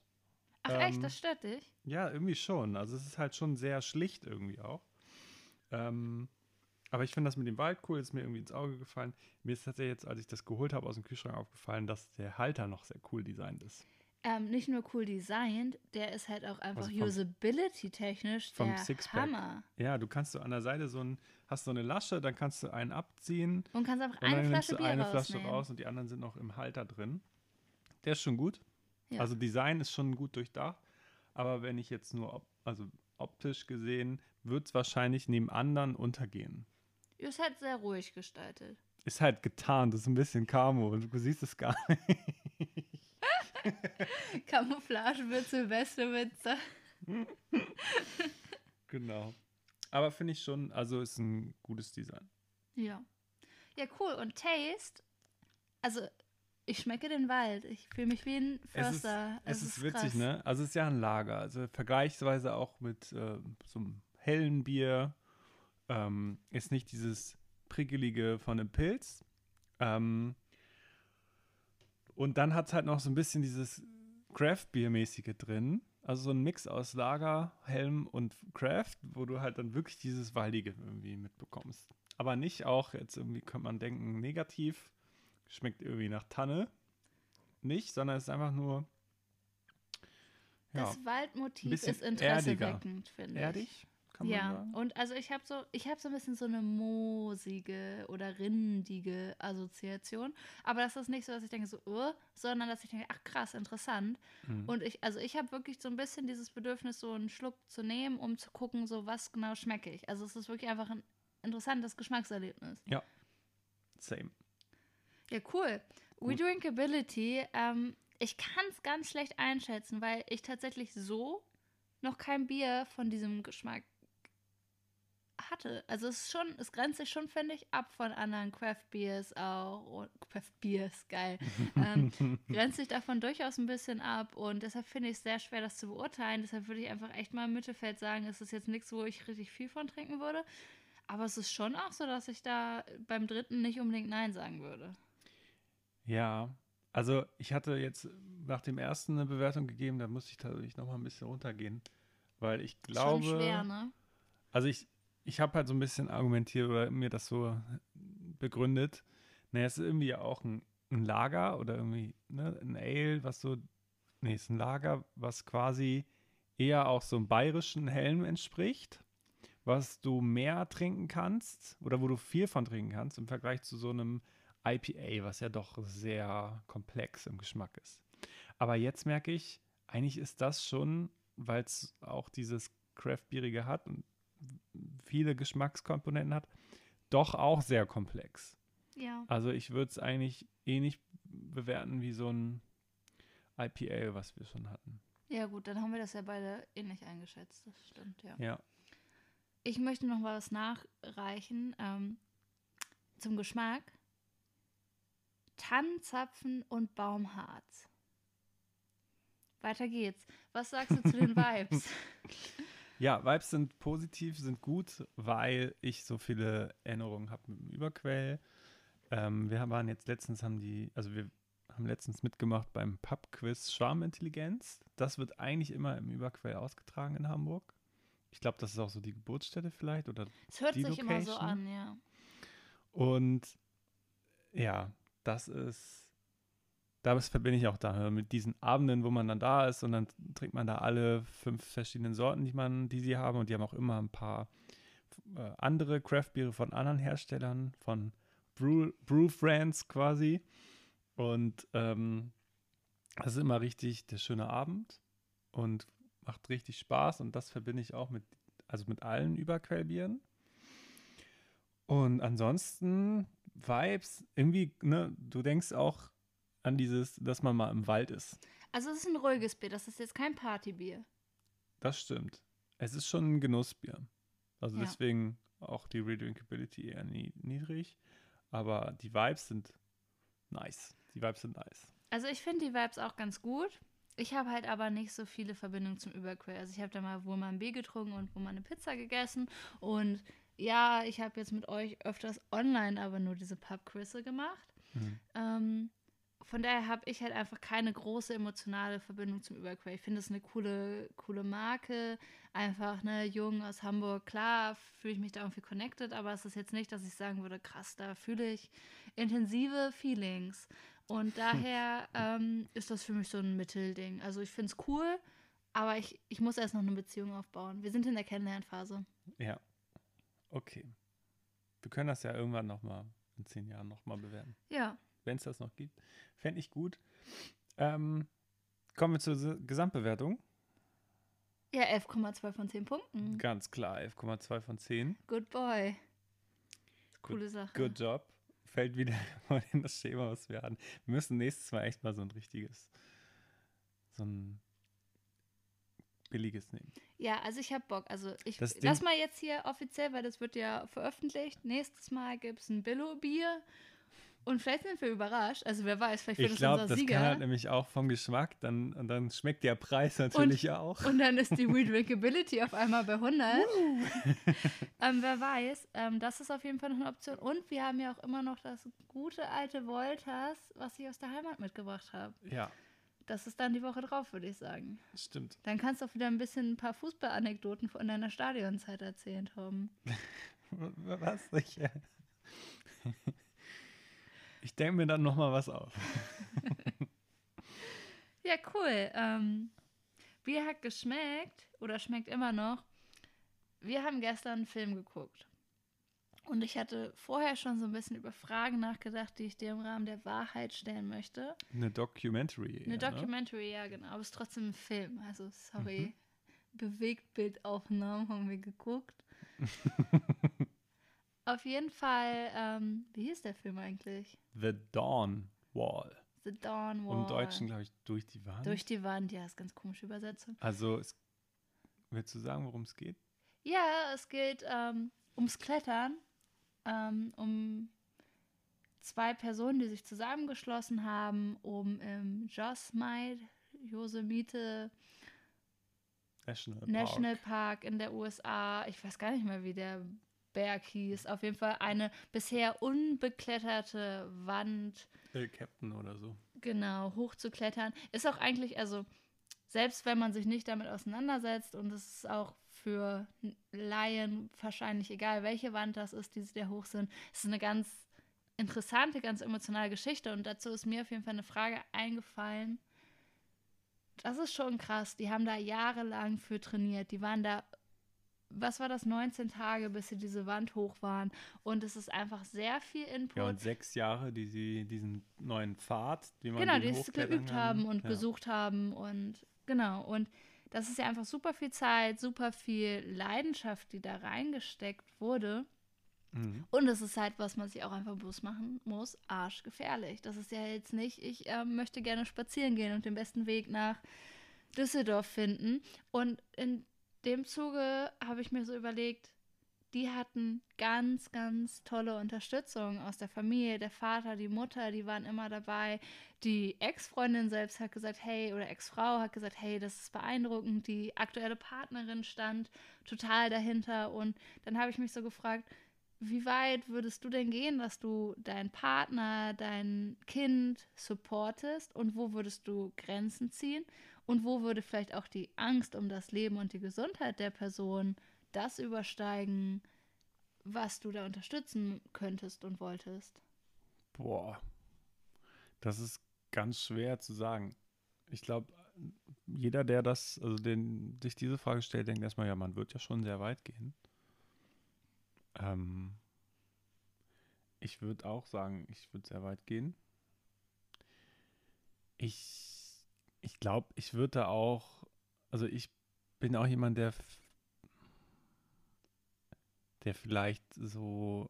Ach ähm, echt, das stört dich? Ja, irgendwie schon. Also es ist halt schon sehr schlicht irgendwie auch. Ähm, aber ich finde das mit dem Wald cool, ist mir irgendwie ins Auge gefallen. Mir ist tatsächlich jetzt, als ich das geholt habe aus dem Kühlschrank aufgefallen, dass der Halter noch sehr cool designt ist. Ähm, nicht nur cool designt, der ist halt auch einfach Also usability-technisch vom der Sixpack. Hammer. Ja, du kannst so an der Seite so ein, hast so eine Lasche, dann kannst du einen abziehen Und kannst einfach und eine Flasche du Bier eine Flasche raus und die anderen sind noch im Halter drin. Der ist schon gut. Ja. Also Design ist schon gut durchdacht. Aber wenn ich jetzt nur, op also optisch gesehen, wird es wahrscheinlich neben anderen untergehen. Ist halt sehr ruhig gestaltet. Ist halt getarnt, das ist ein bisschen Camo und du siehst es gar (laughs) nicht. (laughs) Camouflage wird Silvesterwitze. (laughs) Genau. Aber finde ich schon, also ist ein gutes Design. Ja. Ja, cool. Und Taste, also ich schmecke den Wald. Ich fühle mich wie ein Förster. Es ist, es ist witzig, krass. ne? Also es ist ja ein Lager. Also vergleichsweise auch mit äh, so einem hellen Bier. Ähm, ist nicht dieses prickelige von einem Pilz. Ähm, und dann hat es halt noch so ein bisschen dieses Craft-Bier-mäßige drin. Also so ein Mix aus Lager, Helm und Craft, wo du halt dann wirklich dieses Waldige irgendwie mitbekommst. Aber nicht auch, jetzt irgendwie könnte man denken, negativ, schmeckt irgendwie nach Tanne. Nicht, sondern es ist einfach nur. Ja, das Waldmotiv ist interesseweckend, finde ich. Erdig? Kann man ja, sagen. und also ich habe so, ich habe so ein bisschen so eine moosige oder rindige Assoziation. Aber das ist nicht so, dass ich denke so, oh, sondern dass ich denke, ach krass, interessant. Mhm. Und ich, also ich habe wirklich so ein bisschen dieses Bedürfnis, so einen Schluck zu nehmen, um zu gucken, so was genau schmecke ich. Also es ist wirklich einfach ein interessantes Geschmackserlebnis. Ja, same. Ja, cool. We Drinkability, ähm, ich kann es ganz schlecht einschätzen, weil ich tatsächlich so noch kein Bier von diesem Geschmack hatte. Also es ist schon, es grenzt sich schon, finde ich, ab von anderen Craft Beers auch. Und Craft Beers, geil. ähm, (laughs) grenzt sich davon durchaus ein bisschen ab und deshalb finde ich es sehr schwer, das zu beurteilen. Deshalb würde ich einfach echt mal im Mittelfeld sagen, es ist jetzt nichts, wo ich richtig viel von trinken würde. Aber es ist schon auch so, dass ich da beim dritten nicht unbedingt Nein sagen würde. Ja, also ich hatte jetzt nach dem ersten eine Bewertung gegeben, da musste ich tatsächlich noch mal ein bisschen runtergehen, weil ich glaube. Schon schwer, ne? Also ich, ich habe halt so ein bisschen argumentiert oder mir das so begründet. Naja, es ist irgendwie auch ein, ein Lager oder irgendwie ne, ein Ale, was so, nee, es ist ein Lager, was quasi eher auch so einem bayerischen Helm entspricht, was du mehr trinken kannst oder wo du viel von trinken kannst im Vergleich zu so einem IPA, was ja doch sehr komplex im Geschmack ist. Aber jetzt merke ich, eigentlich ist das schon, weil es auch dieses Craft-Bierige hat und viele Geschmackskomponenten hat, doch auch sehr komplex. Ja. Also ich würde es eigentlich ähnlich bewerten wie so ein IPA, was wir schon hatten. Ja gut, dann haben wir das ja beide ähnlich eingeschätzt. Das stimmt, ja. Ja. Ich möchte noch mal was nachreichen ähm, zum Geschmack. Tannenzapfen und Baumharz. Weiter geht's. Was sagst du zu den (laughs) Vibes? Ja, Vibes sind positiv, sind gut, weil ich so viele Erinnerungen habe mit dem Überquell. Ähm, wir waren jetzt letztens, haben die, also wir haben letztens mitgemacht beim Pub-Quiz Schwarmintelligenz. Das wird eigentlich immer im Überquell ausgetragen in Hamburg. Ich glaube, das ist auch so die Geburtsstätte vielleicht oder Es hört sich Location. immer so an, ja. Und ja, das ist das verbinde ich auch da mit diesen Abenden, wo man dann da ist und dann trinkt man da alle fünf verschiedenen Sorten, die man, die sie haben. Und die haben auch immer ein paar äh, andere Craftbiere von anderen Herstellern, von Brew, Brew Friends quasi. Und ähm, das ist immer richtig der schöne Abend und macht richtig Spaß. Und das verbinde ich auch mit, also mit allen Überquellbieren. Und ansonsten Vibes, irgendwie, ne, du denkst auch an dieses, dass man mal im Wald ist. Also es ist ein ruhiges Bier, das ist jetzt kein Partybier. Das stimmt. Es ist schon ein Genussbier. Also ja. deswegen auch die Redrinkability eher niedrig. Aber die Vibes sind nice. Die Vibes sind nice. Also ich finde die Vibes auch ganz gut. Ich habe halt aber nicht so viele Verbindungen zum Überquell. Also ich habe da mal wohl mal ein Bier getrunken und wo mal eine Pizza gegessen. Und ja, ich habe jetzt mit euch öfters online aber nur diese Pub-Quizze gemacht. Mhm. Ähm, von daher habe ich halt einfach keine große emotionale Verbindung zum Überquell. Ich finde es eine coole, coole Marke. Einfach, ne, jung aus Hamburg, klar, fühle ich mich da irgendwie connected, aber es ist jetzt nicht, dass ich sagen würde, krass, da fühle ich intensive Feelings. Und daher ähm, ist das für mich so ein Mittelding. Also ich finde es cool, aber ich, ich muss erst noch eine Beziehung aufbauen. Wir sind in der Kennenlernphase. Ja. Okay. Wir können das ja irgendwann nochmal in zehn Jahren nochmal bewerten. Ja. Wenn es das noch gibt. Fände ich gut. Ähm, kommen wir zur Gesamtbewertung. Ja, 11,2 von 10 Punkten. Ganz klar, 11,2 von 10. Good boy. Coole good, Sache. Good job. Fällt wieder mal in das Schema, was wir hatten. Wir müssen nächstes Mal echt mal so ein richtiges, so ein billiges nehmen. Ja, also ich habe Bock. Also ich Das Ding- lass mal jetzt hier offiziell, weil das wird ja veröffentlicht. Nächstes Mal gibt es ein Billo-Bier. Und vielleicht sind wir überrascht. Also wer weiß, vielleicht wird Ich es glaube, unser das Sieger. kann halt nämlich auch vom Geschmack, dann, und dann schmeckt der Preis natürlich auch. Und dann ist die Redrinkability auf einmal bei 100. (laughs) (laughs) ähm, wer weiß, ähm, das ist auf jeden Fall noch eine Option. Und wir haben ja auch immer noch das gute alte Voltas, was ich aus der Heimat mitgebracht habe. Ja, Das ist dann die Woche drauf, würde ich sagen. stimmt. Dann kannst du auch wieder ein bisschen ein paar Fußballanekdoten von deiner Stadionzeit erzählen, Tom. (laughs) Was? Ich, äh, ich denke mir dann nochmal was auf. (laughs) Ja, cool. Ähm, Bier hat geschmeckt oder schmeckt immer noch. Wir haben gestern einen Film geguckt. Und ich hatte vorher schon so ein bisschen über Fragen nachgedacht, die ich dir im Rahmen der Wahrheit stellen möchte. Eine Documentary. Eine eher, ne? Documentary, ja genau, aber es ist trotzdem ein Film. Also sorry. Bewegtbildaufnahmen haben wir geguckt. (laughs) Auf jeden Fall, ähm, wie hieß der Film eigentlich? The Dawn Wall. The Dawn Wall. Im Deutschen, glaube ich, durch die Wand. Durch die Wand, ja, ist ganz komische Übersetzung. also, es, willst du sagen, worum es geht? Ja, es geht ähm, ums Klettern, ähm, um zwei Personen, die sich zusammengeschlossen haben, um im Yosemite, Yosemite National, National Park. Park in der USA, ich weiß gar nicht mehr, wie der Berg hieß, auf jeden Fall eine bisher unbekletterte Wand Äh, Captain oder so. genau, hochzuklettern. Ist auch eigentlich, also selbst wenn man sich nicht damit auseinandersetzt und es ist auch für Laien wahrscheinlich egal, welche Wand das ist, die sie da hoch sind, es ist eine ganz interessante, ganz emotionale Geschichte und dazu ist mir auf jeden Fall eine Frage eingefallen. Das ist schon krass. Die haben da jahrelang für trainiert. Die waren da, was war das, 19 Tage, bis sie diese Wand hoch waren. Und es ist einfach sehr viel Input. Ja, und sechs Jahre, die sie diesen neuen Pfad, wie man genau, den die es geübt haben und ja. gesucht haben und genau. Und das ist ja einfach super viel Zeit, super viel Leidenschaft, die da reingesteckt wurde. Mhm. Und es ist halt, was man sich auch einfach bewusst machen muss, arschgefährlich. Das ist ja jetzt nicht, ich ähm, möchte gerne spazieren gehen und den besten Weg nach Düsseldorf finden. Und in dem Zuge habe ich mir so überlegt, die hatten ganz, ganz tolle Unterstützung aus der Familie, der Vater, die Mutter, die waren immer dabei. Die Ex-Freundin selbst hat gesagt, hey, oder Ex-Frau hat gesagt, hey, das ist beeindruckend. Die aktuelle Partnerin stand total dahinter. Und dann habe ich mich so gefragt, wie weit würdest du denn gehen, dass du deinen Partner, dein Kind supportest und wo würdest du Grenzen ziehen und wo würde vielleicht auch die Angst um das Leben und die Gesundheit der Person das übersteigen, was du da unterstützen könntest und wolltest? Boah, das ist ganz schwer zu sagen. Ich glaube, jeder, der das, also den, sich diese Frage stellt, denkt erstmal, ja, man wird ja schon sehr weit gehen. Ähm, ich würde auch sagen, ich würde sehr weit gehen. Ich, ich glaube, ich würde da auch, also ich bin auch jemand, der, der vielleicht so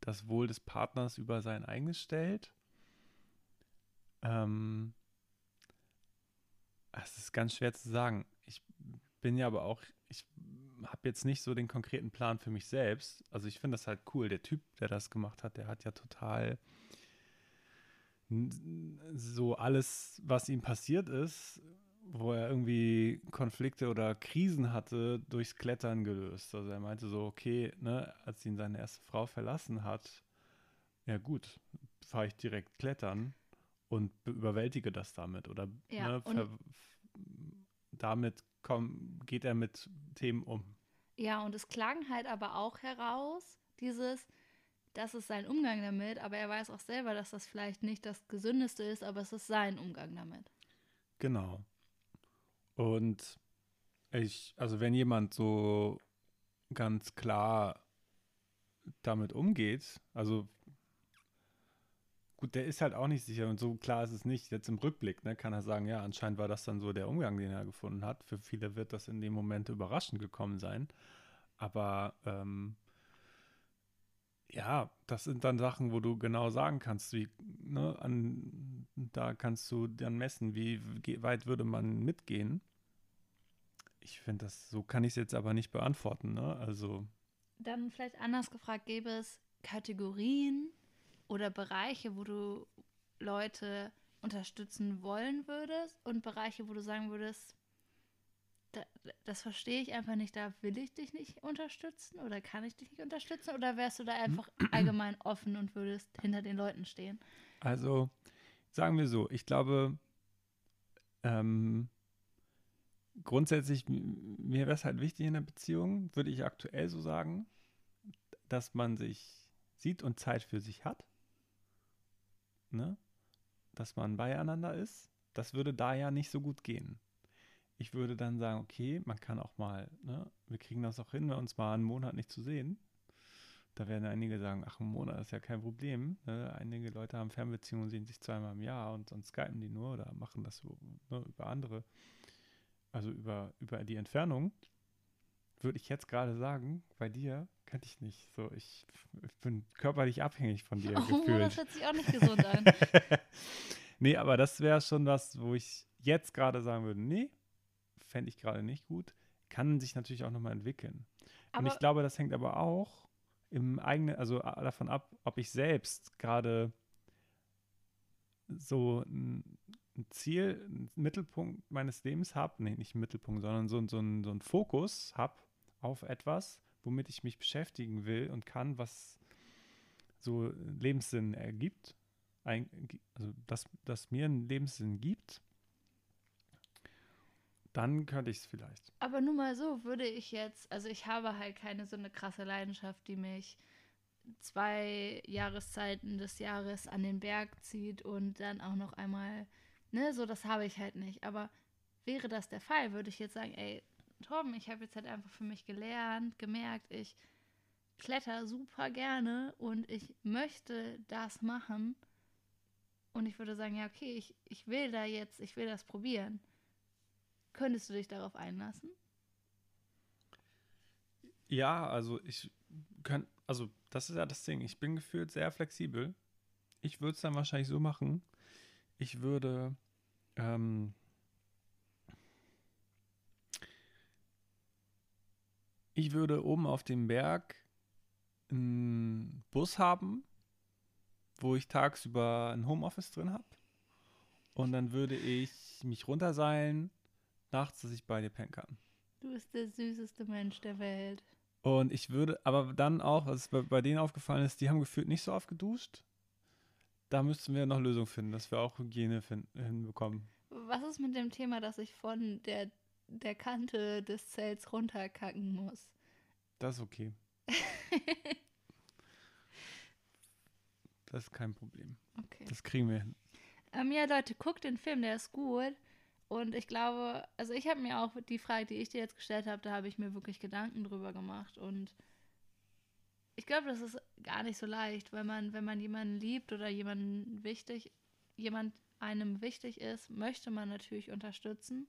das Wohl des Partners über sein eigenes stellt. Ähm, es ist ganz schwer zu sagen. Ich bin ja aber auch, ich habe jetzt nicht so den konkreten Plan für mich selbst. Also ich finde das halt cool. Der Typ, der das gemacht hat, der hat ja total so alles, was ihm passiert ist, wo er irgendwie Konflikte oder Krisen hatte, durchs Klettern gelöst. Also er meinte so, okay, ne, als ihn seine erste Frau verlassen hat, ja gut, fahre ich direkt klettern und be- überwältige das damit. Oder Ja, ne, damit komm, geht er mit Themen um. Ja, und es klang halt aber auch heraus, dieses, das ist sein Umgang damit, aber er weiß auch selber, dass das vielleicht nicht das Gesündeste ist, aber es ist sein Umgang damit. Genau. Und ich, also wenn jemand so ganz klar damit umgeht, also gut, der ist halt auch nicht sicher und so klar ist es nicht. Jetzt im Rückblick, ne, kann er sagen, ja, anscheinend war das dann so der Umgang, den er gefunden hat. Für viele wird das in dem Moment überraschend gekommen sein. Aber ähm, ja, das sind dann Sachen, wo du genau sagen kannst, wie, ne, an, da kannst du dann messen, wie weit würde man mitgehen. Ich finde das, so kann ich es jetzt aber nicht beantworten, ne? Also. Dann vielleicht anders gefragt, gäbe es Kategorien oder Bereiche, wo du Leute unterstützen wollen würdest und Bereiche, wo du sagen würdest, das verstehe ich einfach nicht, da will ich dich nicht unterstützen oder kann ich dich nicht unterstützen oder wärst du da einfach allgemein offen und würdest hinter den Leuten stehen? Also, sagen wir so, ich glaube, ähm, grundsätzlich, mir wäre es halt wichtig in der Beziehung, würde ich aktuell so sagen, dass man sich sieht und Zeit für sich hat. Ne? Dass man beieinander ist. Das würde da ja nicht so gut gehen. Ich würde dann sagen, okay, man kann auch mal, ne, wir kriegen das auch hin, wir uns mal einen Monat nicht zu sehen. Da werden einige sagen, ach, ein Monat ist ja kein Problem. Ne? Einige Leute haben Fernbeziehungen, sehen sich zweimal im Jahr und sonst skypen die nur oder machen das so, ne, über andere, also über, über die Entfernung. Würde ich jetzt gerade sagen, bei dir könnte ich nicht. So, ich, ich, bin körperlich abhängig von dir. (laughs) Oh, gefühlt. das hört sich auch nicht gesund an. (laughs) nee, aber das wäre schon was, wo ich jetzt gerade sagen würde, nee, fände ich gerade nicht gut. Kann sich natürlich auch nochmal entwickeln. Aber und ich glaube, das hängt aber auch im eigenen, also davon ab, ob ich selbst gerade so ein Ziel, einen Mittelpunkt meines Lebens habe, nee, nicht einen Mittelpunkt, sondern so, so, ein, so einen Fokus habe auf etwas, womit ich mich beschäftigen will und kann, was so Lebenssinn ergibt, also dass das mir einen Lebenssinn gibt dann könnte ich es vielleicht. Aber nur mal so würde ich jetzt, also ich habe halt keine so eine krasse Leidenschaft, die mich zwei Jahreszeiten des Jahres an den Berg zieht und dann auch noch einmal, ne, so das habe ich halt nicht. Aber wäre das der Fall, würde ich jetzt sagen, ey, Tom, ich habe jetzt halt einfach für mich gelernt, gemerkt, ich kletter super gerne und ich möchte das machen. Und ich würde sagen, ja, okay, ich, ich will da jetzt, ich will das probieren. Könntest du dich darauf einlassen? Ja, also ich kann, also das ist ja das Ding. Ich bin gefühlt sehr flexibel. Ich würde es dann wahrscheinlich so machen. Ich würde ähm, ich würde oben auf dem Berg einen Bus haben, wo ich tagsüber ein Homeoffice drin habe. Und dann würde ich mich runterseilen nachts, dass ich bei dir pennen kann. Du bist der süßeste Mensch der Welt. Und ich würde, aber dann auch, was bei, bei denen aufgefallen ist, die haben gefühlt nicht so oft geduscht. Da müssten wir noch Lösungen finden, dass wir auch Hygiene finden, hinbekommen. Was ist mit dem Thema, dass ich von der, der Kante des Zelts runterkacken muss? Das ist okay. (laughs) das ist kein Problem. Okay. Das kriegen wir hin. Ähm, ja, Leute, guckt den Film, der ist gut. Und ich glaube, also ich habe mir auch die Frage, die ich dir jetzt gestellt habe, da habe ich mir wirklich Gedanken drüber gemacht. Und ich glaube, das ist gar nicht so leicht, wenn man, wenn man jemanden liebt oder jemanden wichtig, jemand einem wichtig ist, möchte man natürlich unterstützen.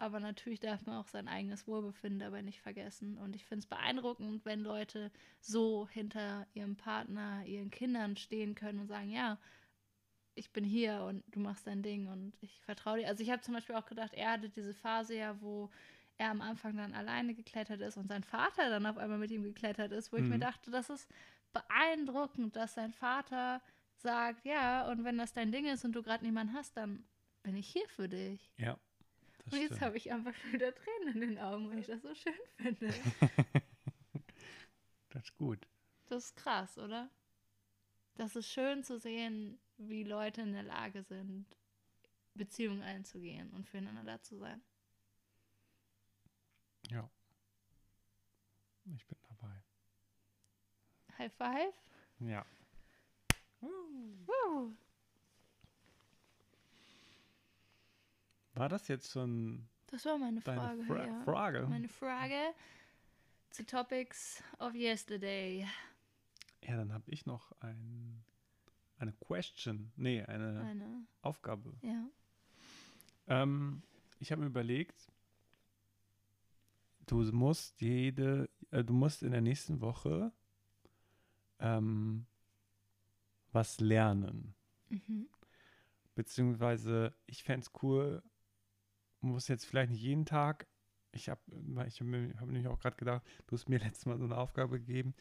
Aber natürlich darf man auch sein eigenes Wohlbefinden dabei nicht vergessen. Und ich finde es beeindruckend, wenn Leute so hinter ihrem Partner, ihren Kindern stehen können und sagen, ja, ich bin hier und du machst dein Ding und ich vertraue dir. Also ich habe zum Beispiel auch gedacht, er hatte diese Phase ja, wo er am Anfang dann alleine geklettert ist und sein Vater dann auf einmal mit ihm geklettert ist, wo mhm. ich mir mhm. dachte, das ist beeindruckend, dass sein Vater sagt, ja, und wenn das dein Ding ist und du gerade niemanden hast, dann bin ich hier für dich. Ja. und jetzt habe ich einfach wieder Tränen in den Augen, weil ich das so schön finde. (laughs) das ist gut. Das ist krass, oder? Das ist schön zu sehen, wie Leute in der Lage sind, Beziehungen einzugehen und füreinander da zu sein. Ja. Ich bin dabei. High five? Ja. Uh. War das jetzt schon. Das war meine Frage. Fra ja. Frage. Meine Frage zu Topics of Yesterday. Ja, dann habe ich noch ein eine Question. Nee, eine, eine. Aufgabe. Ja. Ähm, ich habe mir überlegt, du musst jede, äh, du musst in der nächsten Woche ähm, was lernen. Mhm. Beziehungsweise, ich fände es cool, muss jetzt vielleicht nicht jeden Tag ich habe ich hab, hab nämlich auch gerade gedacht, du hast mir (laughs) letztes Mal so eine Aufgabe gegeben,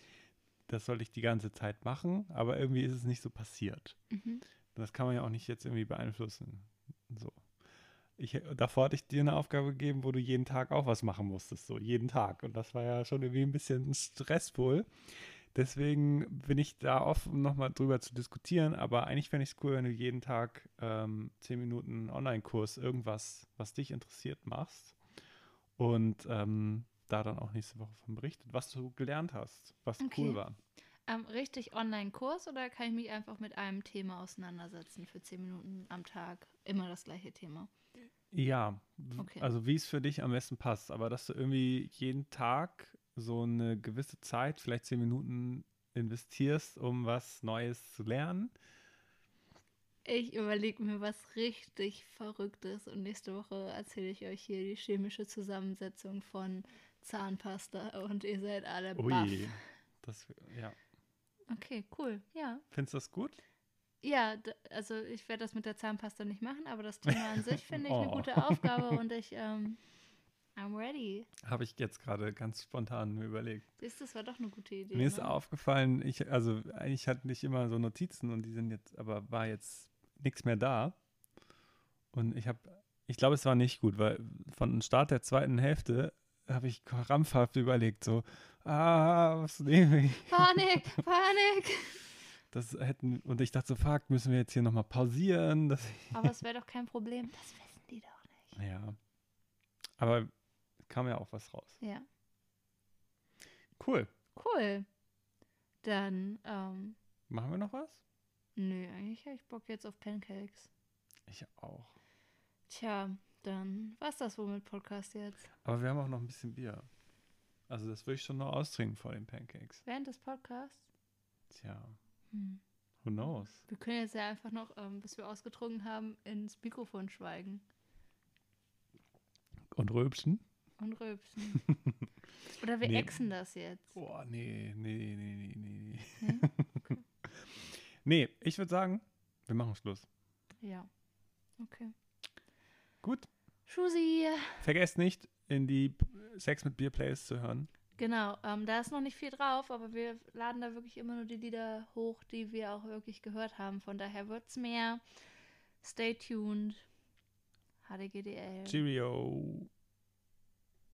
das sollte ich die ganze Zeit machen, aber irgendwie ist es nicht so passiert. Mhm. Das kann man ja auch nicht jetzt irgendwie beeinflussen. So. Ich, davor hatte ich dir eine Aufgabe gegeben, wo du jeden Tag auch was machen musstest, so jeden Tag. Und das war ja schon irgendwie ein bisschen stressvoll. Deswegen bin ich da offen, nochmal drüber zu diskutieren. Aber eigentlich fände ich es cool, wenn du jeden Tag ähm, 10 Minuten Online-Kurs irgendwas, was dich interessiert, machst. Und ähm, da dann auch nächste Woche von berichtet, was du gelernt hast, was Okay. cool war. Ähm, richtig Online-Kurs oder kann ich mich einfach mit einem Thema auseinandersetzen für zehn Minuten am Tag? Immer das gleiche Thema. Ja, Okay. also wie es für dich am besten passt, aber dass du irgendwie jeden Tag so eine gewisse Zeit, vielleicht zehn Minuten investierst, um was Neues zu lernen. Ich überlege mir was richtig Verrücktes und nächste Woche erzähle ich euch hier die chemische Zusammensetzung von Zahnpasta und ihr seid alle baff. Ui, das, ja. Okay, cool. Ja. Findest du das gut? Ja, also ich werde das mit der Zahnpasta nicht machen, aber das Thema an sich (laughs) finde ich eine Oh. gute Aufgabe (laughs) und ich, ähm, I'm ready. Habe ich jetzt gerade ganz spontan mir überlegt. Du, das war doch eine gute Idee. Mir ist ne? aufgefallen, ich, also eigentlich hatte ich immer so Notizen und die sind jetzt, aber war jetzt nichts mehr da. Und ich habe, ich glaube, es war nicht gut, weil von Start der zweiten Hälfte habe ich krampfhaft überlegt, so, ah, was nehme ich? Panik, (laughs) Panik. Das hätten, und ich dachte so, fuck, müssen wir jetzt hier nochmal pausieren? Aber es wäre doch kein Problem. Das wissen die doch nicht. ja. Aber kam ja auch was raus. Ja, Cool. cool. Dann, ähm, Machen wir noch was? nö, eigentlich habe ich Bock jetzt auf Pancakes. Ich auch. Tja, dann war's das wohl mit Podcast jetzt. Aber wir haben auch noch ein bisschen Bier. Also das würde ich schon noch austrinken vor den Pancakes. Während des Podcasts? Tja, Hm. who knows? Wir können jetzt ja einfach noch, ähm, bis wir ausgetrunken haben, ins Mikrofon schweigen Und Röbchen? und rülpsen. (laughs) Oder wir Nee. exen das jetzt. Boah, nee, nee, nee, nee, nee. Nee? Nee, (laughs) nee ich würde sagen, wir machen Schluss. Ja. Okay. Gut. Schusi. Vergesst nicht, in die Sex mit Bier Playlist zu hören. Genau, ähm, da ist noch nicht viel drauf, aber wir laden da wirklich immer nur die Lieder hoch, die wir auch wirklich gehört haben. Von daher wird's mehr. Stay tuned. HDGDL. Cheerio.